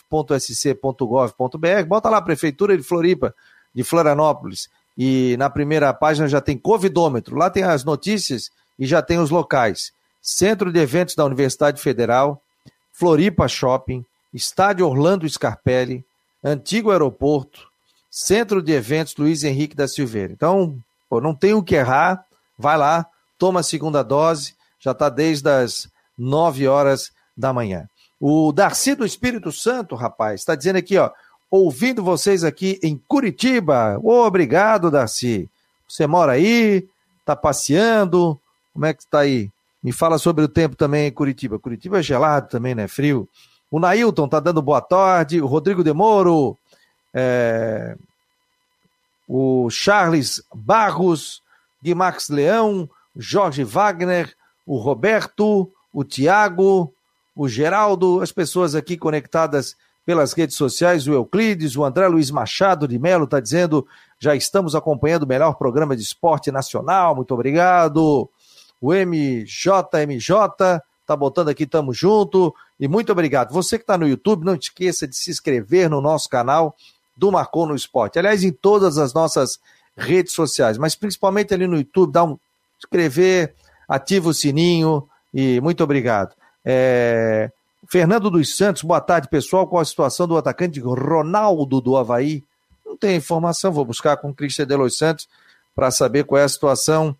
bota lá Prefeitura de Floripa, de Florianópolis, e na primeira página já tem Covidômetro, lá tem as notícias e já tem os locais. Centro de Eventos da Universidade Federal, Floripa Shopping, Estádio Orlando Scarpelli, Antigo Aeroporto, Centro de Eventos Luiz Henrique da Silveira. Então, pô, não tem o que errar, vai lá, toma a segunda dose, já está desde as 9 horas da manhã. O Darcy do Espírito Santo, rapaz, está dizendo aqui, ó, ouvindo vocês aqui em Curitiba. Obrigado, Darcy. Você mora aí, está passeando, como é que está aí? Me fala sobre o tempo também em Curitiba. Curitiba é gelado também, né? Frio. O Nailton está dando boa tarde. O Rodrigo Demoro. É... O Charles Barros. Guimax Leão. Jorge Wagner. O Roberto. O Tiago o Geraldo, as pessoas aqui conectadas pelas redes sociais, o Euclides, o André Luiz Machado de Melo está dizendo, já estamos acompanhando o melhor programa de esporte nacional, muito obrigado. O MJMJ está botando aqui, tamo junto, e muito obrigado. Você que está no YouTube, não esqueça de se inscrever no nosso canal do Marcou no Esporte. Aliás, em todas as nossas redes sociais, mas principalmente ali no YouTube, dá um inscrever, ativa o sininho e muito obrigado. É... Fernando dos Santos, boa tarde, pessoal. Qual a situação do atacante Ronaldo do Havaí? Não tem informação, vou buscar com o Cristian de Los Santos para saber qual é a situação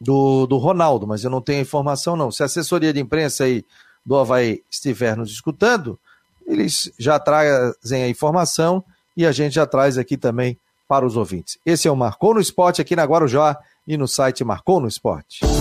do, do Ronaldo, mas eu não tenho informação, não. Se a assessoria de imprensa aí do Havaí estiver nos escutando, eles já trazem a informação e a gente já traz aqui também para os ouvintes. Esse é o Marcou no Esporte aqui na Guarujá e no site Marcou no Esporte.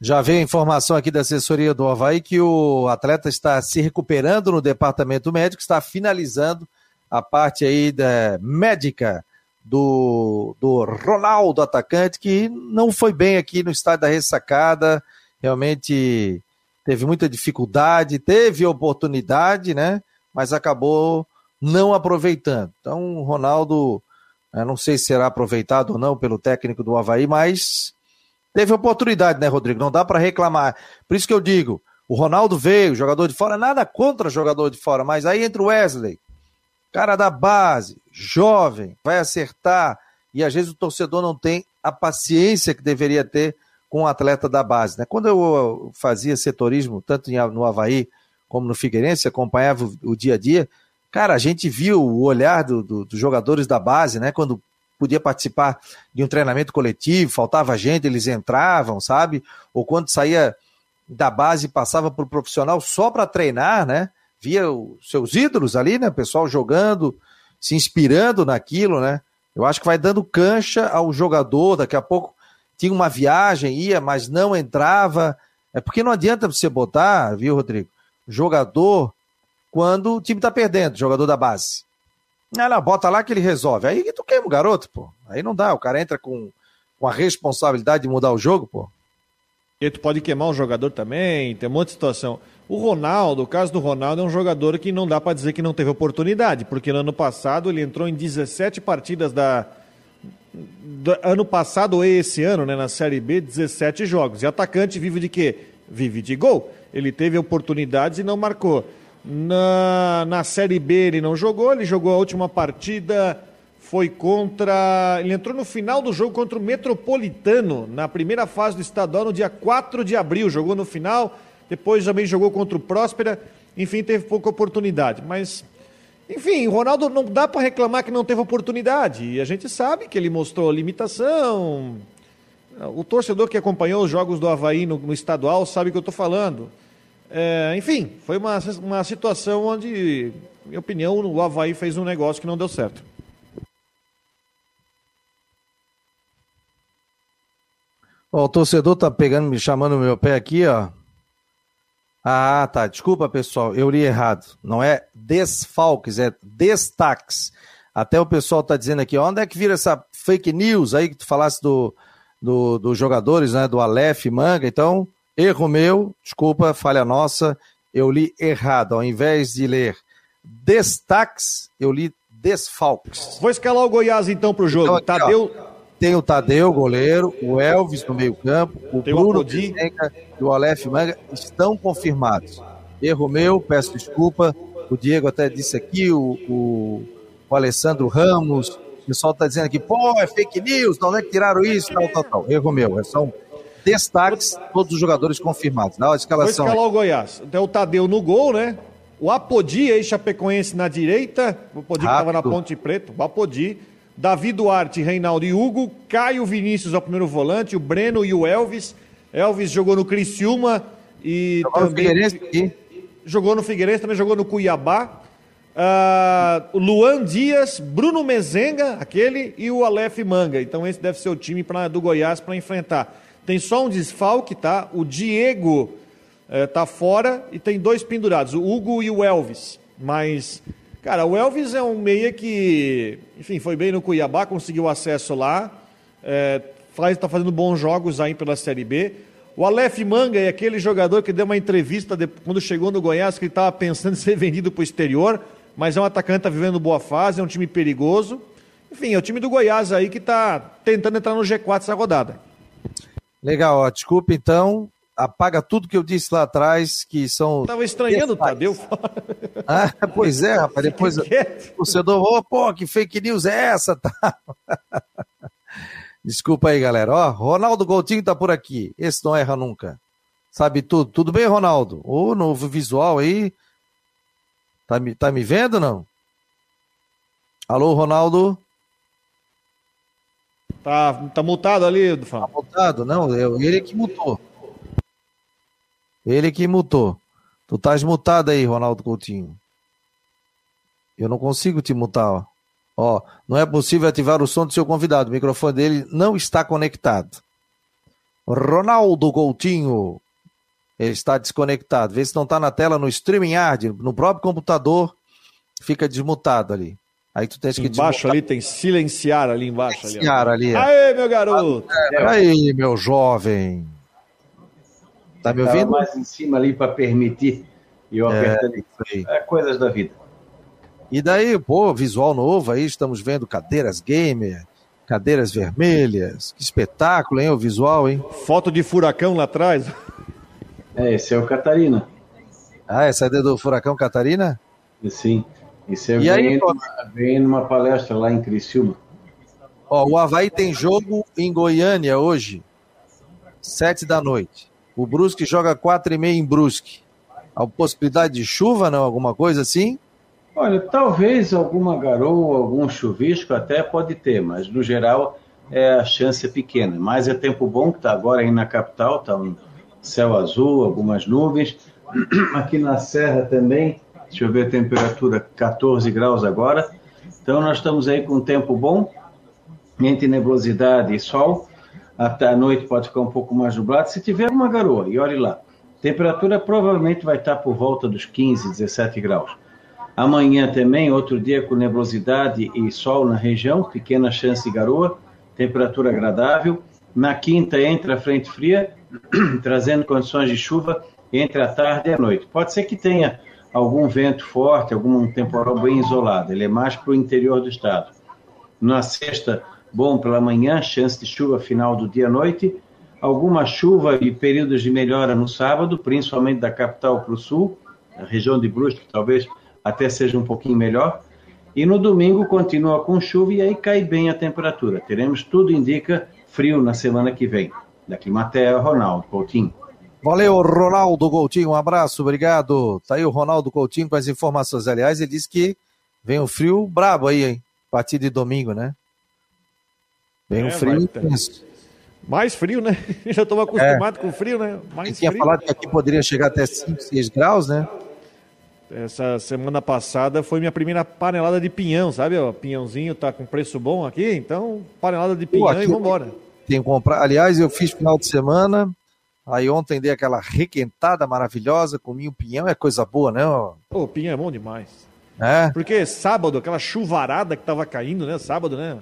Já veio a informação aqui da assessoria do Havaí que o atleta está se recuperando no departamento médico, está finalizando a parte aí da médica do, do Ronaldo, atacante, que não foi bem aqui no estádio da ressacada, realmente teve muita dificuldade, teve oportunidade, né? Mas acabou não aproveitando. Então, o Ronaldo, não sei se será aproveitado ou não pelo técnico do Havaí, mas Teve oportunidade, né, Rodrigo? Não dá para reclamar. Por isso que eu digo, o Ronaldo veio, jogador de fora, nada contra jogador de fora, mas aí entra o Wesley, cara da base, jovem, vai acertar, e às vezes o torcedor não tem a paciência que deveria ter com o atleta da base. Né? Quando eu fazia setorismo, tanto no Havaí como no Figueirense, acompanhava o, o dia a dia, cara, a gente viu o olhar do, do, dos jogadores da base, né? Quando podia participar de um treinamento coletivo, faltava gente, eles entravam, sabe? Ou quando saía da base passava para o profissional só para treinar, né? Via os seus ídolos ali, né? O pessoal jogando, se inspirando naquilo, né? Eu acho que vai dando cancha ao jogador, daqui a pouco tinha uma viagem, ia, mas não entrava. É porque não adianta você botar, viu, Rodrigo, jogador quando o time tá perdendo, jogador da base. Não, bota lá que ele resolve. Aí tu queima o garoto, pô. Aí não dá, o cara entra com, com a responsabilidade de mudar o jogo, pô. E tu pode queimar um jogador também, tem um monte de situação. O Ronaldo, o caso do Ronaldo é um jogador que não dá para dizer que não teve oportunidade, porque no ano passado ele entrou em 17 partidas da, do, ano passado e esse ano, né, na Série B, 17 jogos. E atacante vive de quê? Vive de gol. Ele teve oportunidades e não marcou. Na, na Série B ele não jogou, ele jogou a última partida, foi contra. Ele entrou no final do jogo contra o Metropolitano, na primeira fase do estadual, no dia 4 de abril. Jogou no final, depois também jogou contra o Próspera, enfim, teve pouca oportunidade. Mas, enfim, o Ronaldo não dá para reclamar que não teve oportunidade. E a gente sabe que ele mostrou limitação. O torcedor que acompanhou os jogos do Havaí no, no estadual sabe o que eu estou falando. É, enfim, foi uma, uma situação onde, na minha opinião, o Havaí fez um negócio que não deu certo. Ó, o torcedor tá pegando, me chamando no meu pé aqui, ó. Ah, tá. Desculpa, pessoal, eu li errado. Não é desfalques, é destaques. Até o pessoal tá dizendo aqui, onde é que vira essa fake news aí que tu falasse do, do, dos jogadores, né? Do Aleph Manga. Então, Erro meu, desculpa, falha nossa, eu li errado. Ao invés de ler destaques, eu li desfalques. Vou escalar o Goiás então para o jogo. Então, aqui, Tadeu. Ó, tem o Tadeu, goleiro, o Elvis no meio-campo, o tem Bruno Bizenga e o Aleph Manga estão confirmados. Erro meu, peço desculpa. O Diego até disse aqui, o, o, o Alessandro Ramos, o pessoal está dizendo aqui, pô, é fake news, de onde é que tiraram isso? Tal, tal, tal. Erro meu, é só um destaques, todos os jogadores confirmados. Na escalação. Vou escalar o Goiás. Então o Tadeu no gol, né? O Apodi, ex-chapecoense na direita. O Apodi que estava na Ponte Preta. O Apodi. Davi Duarte, Reinaldo e Hugo. Caio Vinícius ao primeiro volante. O Breno e o Elvis. Elvis jogou no Criciúma e jogou também... No Figueirense, jogou no Figueirense, também jogou no Cuiabá. Uh, Luan Dias, Bruno Mezenga, aquele, e o Aleph Manga. Então esse deve ser o time pra, do Goiás para enfrentar. Tem só um desfalque, tá? O Diego é, tá fora e tem dois pendurados, o Hugo e o Elvis. Mas, cara, o Elvis é um meia que, enfim, foi bem no Cuiabá, conseguiu acesso lá, é, faz, tá fazendo bons jogos aí pela Série B. O Aleph Manga é aquele jogador que deu uma entrevista de, quando chegou no Goiás que ele estava pensando em ser [LAUGHS] vendido para o exterior, mas é um atacante que está vivendo boa fase, é um time perigoso. Enfim, é o time do Goiás aí que está tentando entrar no G4 essa rodada. Legal, ó, desculpa então. Apaga tudo que eu disse lá atrás, que são. Tava estranhando, Tadeu. ah, [LAUGHS] pois é, rapaz. Depois o torcedor, oh, pô, que fake news é essa? Tá? [LAUGHS] Desculpa aí, galera. Ó, Ronaldo Coutinho tá por aqui. Esse não erra nunca. Sabe tudo. Tudo bem, Ronaldo? O novo visual aí. Tá me, tá me vendo não? Alô, Ronaldo? Tá, tá multado ali, Fábio? Tá multado? Não, eu, ele que mutou. Ele que mutou. Tu estás mutado aí, Ronaldo Coutinho. Eu não consigo te mutar, ó. Ó, não é possível ativar o som do seu convidado. O microfone dele não está conectado. Ronaldo Coutinho. Ele está desconectado. Vê se não está na tela no StreamYard, no próprio computador. Fica desmutado ali. Aí tu tens que Embaixo ali tem silenciar ali embaixo. Silenciar ali. ali Aê, meu garoto! Aí, meu jovem. Tá me ouvindo? mais em cima ali para permitir. E eu é, É coisas da vida. E daí, pô, visual novo aí, estamos vendo cadeiras gamer, cadeiras vermelhas. Que espetáculo, hein, o visual, hein? Foto de furacão lá atrás. É, esse é o Catarina. Ah, essa é do Furacão Catarina? Sim. Isso eu e aí, numa, numa palestra lá em Criciúma. Ó, o Havaí tem jogo em Goiânia hoje, sete da noite. O Brusque joga quatro e meia em Brusque. A possibilidade de chuva, não? Alguma coisa assim? Olha, talvez alguma garoa, algum chuvisco até pode ter, mas no geral é a chance é pequena. Mas é tempo bom que está agora aí na capital, está um céu azul, algumas nuvens. [CLEARS THROAT] Aqui na Serra também, deixa eu ver a temperatura, 14 graus agora. Então nós estamos aí com um tempo bom, entre nebulosidade e sol. Até a noite pode ficar um pouco mais nublado. Se tiver uma garoa, e olhe lá, temperatura provavelmente vai estar por volta dos 15, 17 graus. Amanhã também, outro dia com nebulosidade e sol na região, pequena chance de garoa, temperatura agradável. Na quinta entra a frente fria, [CLEARS THROAT] trazendo condições de chuva entre a tarde e a noite. Pode ser que tenha algum vento forte, algum temporal bem isolado, ele é mais para o interior do estado. Na sexta, bom pela manhã, chance de chuva final do dia à noite, alguma chuva e períodos de melhora no sábado, principalmente da capital para o sul, a região de Brusque talvez até seja um pouquinho melhor. E no domingo continua com chuva e aí cai bem a temperatura. Teremos tudo indica frio na semana que vem. Da Climatea, Ronaldo Coutinho. Valeu, Ronaldo Coutinho. Um abraço, obrigado. Tá aí o Ronaldo Coutinho com as informações. Aliás, ele disse que vem um frio brabo aí, hein? A partir de domingo, né? Vem é, um frio Mais frio, né? [LAUGHS] Já estou acostumado é. com frio, né? Mais tinha frio. falado que aqui poderia chegar até 5, 6 graus, né? Essa semana passada foi minha primeira panelada de pinhão, sabe? O pinhãozinho tá com preço bom aqui, então panelada de pinhão Pô, e vambora. Tem que comprar. Aliás, eu fiz final de semana, aí ontem dei aquela requentada maravilhosa, comi um pinhão, é coisa boa, né? Pô, o pinhão é bom demais. É. Porque sábado, aquela chuvarada que tava caindo, né? Sábado, né?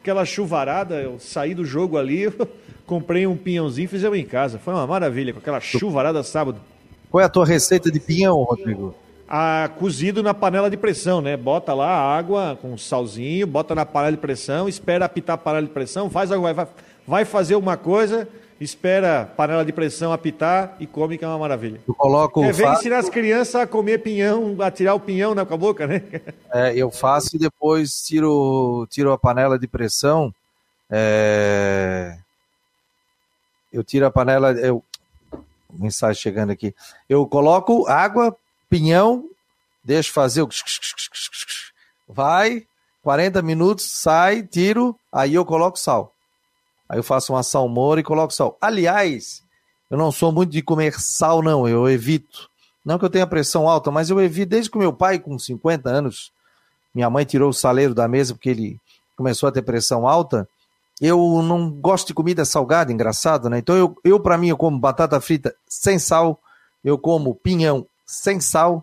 Aquela chuvarada, eu saí do jogo ali, [LAUGHS] comprei um pinhãozinho e fizemos em casa. Foi uma maravilha, com aquela chuvarada sábado. Qual é a tua receita de pinhão, Rodrigo? a, cozido na panela de pressão, né? Bota lá a água com salzinho, bota na panela de pressão, espera apitar a panela de pressão, faz vai, vai fazer uma coisa, espera a panela de pressão apitar e come que é uma maravilha. Eu coloco é, vem ensinar as crianças a comer pinhão, a tirar o pinhão na boca, né? [LAUGHS] É, eu faço e depois tiro, tiro a panela de pressão. É... Eu tiro a panela. Eu... Mensagem chegando aqui. Eu coloco água, pinhão, deixa fazer o. Vai, 40 minutos, sai, tiro, aí eu coloco sal. Aí eu faço uma salmoura e coloco sal. Aliás, eu não sou muito de comer sal, não, eu evito. Não que eu tenha pressão alta, mas eu evito desde que meu pai, com 50 anos, minha mãe tirou o saleiro da mesa porque ele começou a ter pressão alta. Eu não gosto de comida salgada, engraçado, né? Então eu, eu para mim, eu como batata frita sem sal, eu como pinhão sem sal.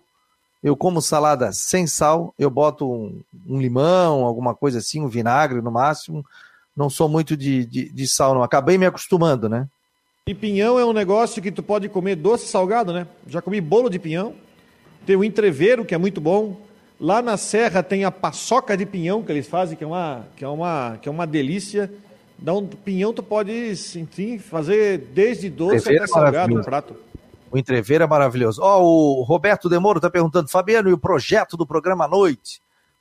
Eu como salada sem sal, eu boto um, um limão, alguma coisa assim, um vinagre no máximo. Não sou muito de, de, de, sal, não. Acabei me acostumando, né? E pinhão é um negócio que tu pode comer doce salgado, né? Já comi bolo de pinhão. Tem o entreveiro, que é muito bom. Lá na serra tem a paçoca de pinhão que eles fazem, que é uma, que é uma, que é uma delícia. Então, pinhão tu pode, enfim, fazer desde doce até salgado no prato. O entrever é maravilhoso. Ó, oh, o Roberto Demoro está perguntando, Fabiano, e o projeto do programa à noite?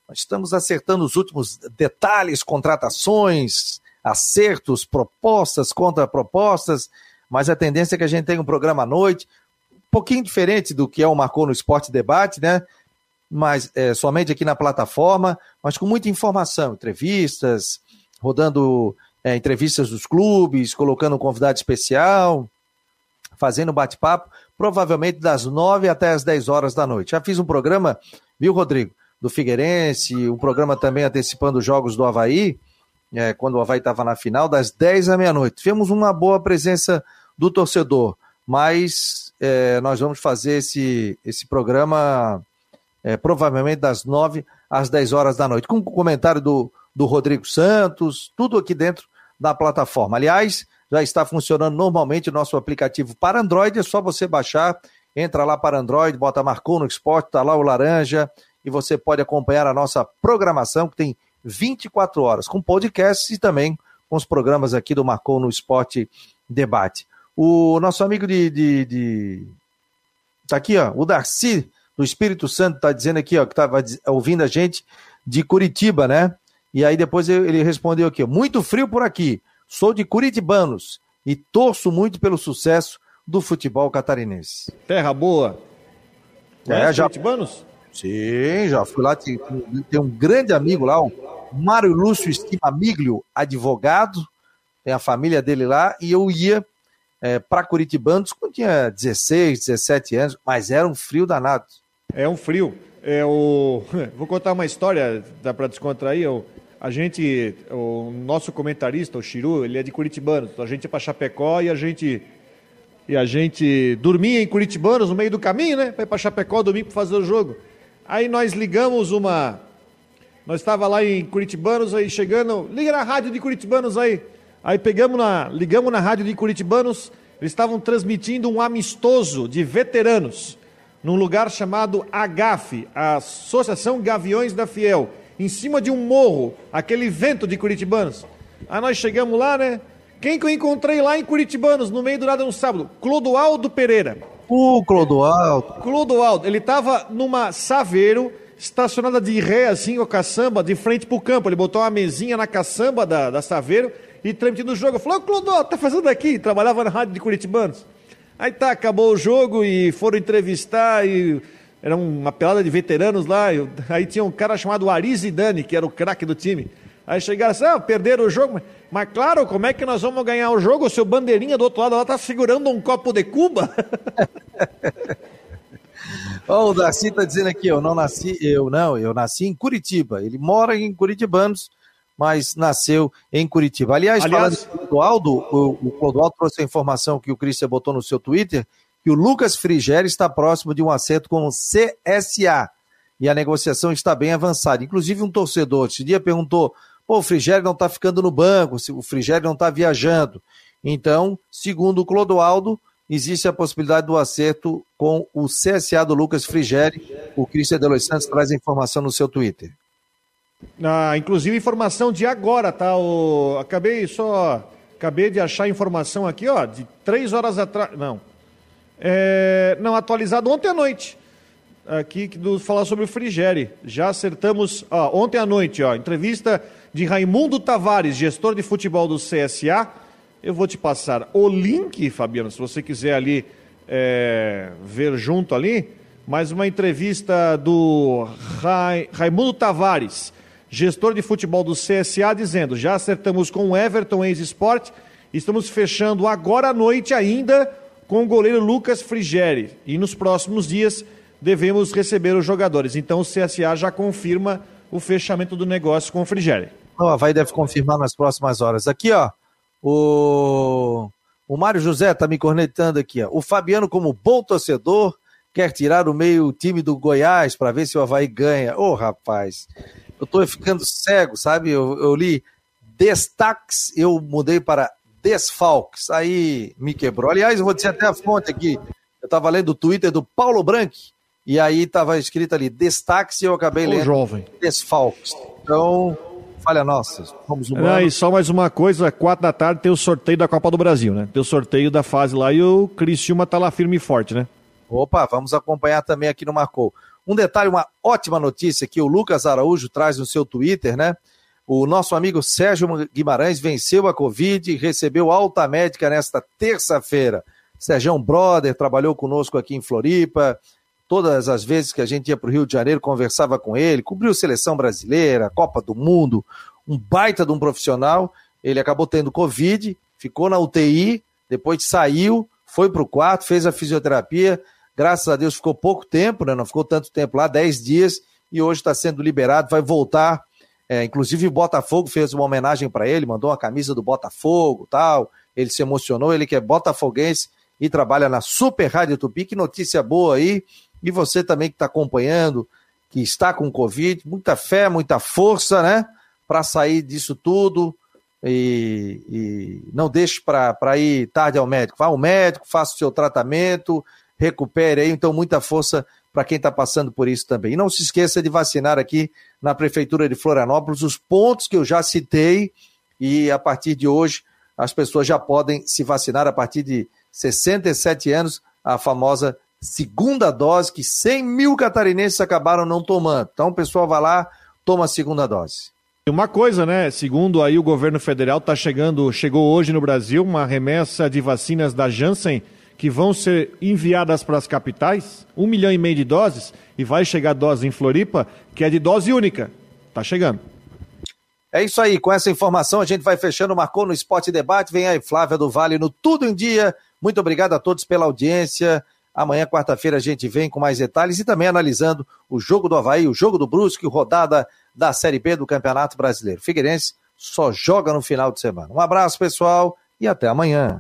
Nós estamos acertando os últimos detalhes, contratações, acertos, propostas, contrapropostas, mas a tendência é que a gente tenha um programa à noite, um pouquinho diferente do que é o Marcou no Esporte Debate, né? Mas é, somente aqui na plataforma, mas com muita informação, entrevistas, rodando é, entrevistas dos clubes, colocando um convidado especial, fazendo bate-papo provavelmente das 9 até as 10 horas da noite. Já fiz um programa, viu, Rodrigo, do Figueirense, um programa também antecipando os jogos do Havaí, é, quando o Havaí estava na final, das 10 à meia-noite. Tivemos uma boa presença do torcedor, mas é, nós vamos fazer esse, esse programa é, provavelmente das 9 às 10 horas da noite, com o comentário do, do Rodrigo Santos, tudo aqui dentro da plataforma. Aliás, já está funcionando normalmente o nosso aplicativo para Android, é só você baixar, entra lá para Android, bota Marcou no Esporte, está lá o laranja, e você pode acompanhar a nossa programação, que tem 24 horas, com podcasts e também com os programas aqui do Marcou no Esporte Debate. O nosso amigo de, de, de... Tá aqui, ó, o Darcy do Espírito Santo está dizendo aqui, ó, que estava ouvindo a gente de Curitiba, né? E aí depois ele respondeu aqui: muito frio por aqui. Sou de Curitibanos e torço muito pelo sucesso do futebol catarinense. Terra boa. É, já... Curitibanos? Sim, já fui lá. Tem, tem um grande amigo lá, o Mário Lúcio Estimamiglio, advogado. Tem a família dele lá. E eu ia é, para Curitibanos quando tinha 16, 17 anos, mas era um frio danado. É um frio. É o... [LAUGHS] Vou contar uma história, dá para descontrair. O... A gente, o nosso comentarista, o Chiru, ele é de Curitibanos. A gente ia para Chapecó e a gente e a gente dormia em Curitibanos no meio do caminho, né? Ir para Chapecó domingo para fazer o jogo. Aí nós ligamos uma. Nós estava lá em Curitibanos, aí chegando. Liga na rádio de Curitibanos aí. Aí pegamos na. Ligamos na rádio de Curitibanos. Eles estavam transmitindo um amistoso de veteranos num lugar chamado AGAF, Associação Gaviões da Fiel, em cima de um morro, aquele vento de Curitibanos. Aí nós chegamos lá, né? Quem que eu encontrei lá em Curitibanos, no meio do nada no sábado? Clodoaldo Pereira. O Clodoaldo. Clodoaldo, ele estava numa Saveiro, estacionada de ré, assim, a caçamba, de frente pro campo. Ele botou uma mesinha na caçamba da, da Saveiro e transmitindo o jogo. Falou, Clodoaldo, tá fazendo aqui? Trabalhava na rádio de Curitibanos. Aí tá, acabou o jogo e foram entrevistar e era uma pelada de veteranos lá. aí tinha um cara chamado Ari Dani, que era o craque do time. Aí chegaram assim, ah, perderam o jogo. Mas claro, como é que nós vamos ganhar o jogo? O seu bandeirinha do outro lado lá tá segurando um copo de Cuba. [LAUGHS] oh, o Darcy tá dizendo aqui, eu não nasci, eu não, eu nasci em Curitiba. Ele mora em Curitibanos, mas nasceu em Curitiba. Aliás, Aliás... falando do Clodoaldo, o, o Clodoaldo trouxe a informação que o Christian botou no seu Twitter, que o Lucas Frigeri está próximo de um acerto com o CSA. E a negociação está bem avançada. Inclusive, um torcedor esse dia perguntou Pô, o Frigério não está ficando no banco, o Frigério não está viajando. Então, segundo o Clodoaldo, existe a possibilidade do acerto com o CSA do Lucas Frigério. O Cristian de Los Santos traz a informação no seu Twitter. Ah, inclusive informação de agora, tá? O... Acabei só. Acabei de achar informação aqui, ó, de três horas atrás. Não. É... Não, atualizado ontem à noite aqui do falar sobre o Frigeri. Já acertamos ó, ontem à noite, ó, entrevista de Raimundo Tavares, gestor de futebol do CSA. Eu vou te passar o link, Fabiano, se você quiser ali é, ver junto ali. Mais uma entrevista do Ra... Raimundo Tavares, gestor de futebol do CSA, dizendo: já acertamos com o Everton ex-sport, estamos fechando agora à noite ainda com o goleiro Lucas Frigeri. E nos próximos dias devemos receber os jogadores. Então o CSA já confirma o fechamento do negócio com o Frigério. O Havaí deve confirmar nas próximas horas. Aqui, ó, o, o Mário José está me cornetando aqui, ó. O Fabiano, como bom torcedor, quer tirar o meio time do Goiás para ver se o Havaí ganha. Ô, oh, rapaz, eu tô ficando cego, sabe? Eu, eu li destaques, eu mudei para desfalques. Aí me quebrou. Aliás, eu vou dizer até a fonte aqui. Eu estava lendo o Twitter do Paulo Branco e aí estava escrito ali, destaques, e eu acabei lendo jovem. desfalques. Então, falha nossa, somos humanos. E só mais uma coisa, quatro da tarde tem o sorteio da Copa do Brasil, né? Tem o sorteio da fase lá e o Criciúma tá lá firme e forte, né? Opa, vamos acompanhar também aqui no Marcou. Um detalhe, uma ótima notícia que o Lucas Araújo traz no seu Twitter, né? O nosso amigo Sérgio Guimarães venceu a Covid e recebeu alta médica nesta terça-feira. Sérgio Brother trabalhou conosco aqui em Floripa, Todas as vezes que a gente ia para o Rio de Janeiro, conversava com ele, cobriu seleção brasileira, Copa do Mundo, um baita de um profissional. Ele acabou tendo Covid, ficou na UTI, depois saiu, foi para o quarto, fez a fisioterapia. Graças a Deus ficou pouco tempo, né? não ficou tanto tempo lá, 10 dias, e hoje está sendo liberado, vai voltar. É, inclusive o Botafogo fez uma homenagem para ele, mandou uma camisa do Botafogo tal. Ele se emocionou, ele que é botafoguense e trabalha na Super Rádio Tupi. Que notícia boa aí. E você também que está acompanhando, que está com Covid, muita fé, muita força, né? Para sair disso tudo. E, e não deixe para ir tarde ao médico. Vá ao médico, faça o seu tratamento, recupere aí. Então, muita força para quem está passando por isso também. E não se esqueça de vacinar aqui na Prefeitura de Florianópolis os pontos que eu já citei. E a partir de hoje, as pessoas já podem se vacinar a partir de 67 anos, a famosa segunda dose que 100 mil catarinenses acabaram não tomando. Então o pessoal vai lá, toma a segunda dose. E uma coisa, né? Segundo aí o governo federal, tá chegando, chegou hoje no Brasil uma remessa de vacinas da Janssen que vão ser enviadas para as capitais, um milhão e meio de doses, e vai chegar dose em Floripa, que é de dose única. Tá chegando. É isso aí, com essa informação a gente vai fechando, marcou no Esporte Debate, vem aí Flávia do Vale no Tudo em Dia. Muito obrigado a todos pela audiência. Amanhã, quarta-feira, a gente vem com mais detalhes e também analisando o jogo do Havaí, o jogo do Brusque, rodada da Série B do Campeonato Brasileiro. Figueirense só joga no final de semana. Um abraço, pessoal, e até amanhã.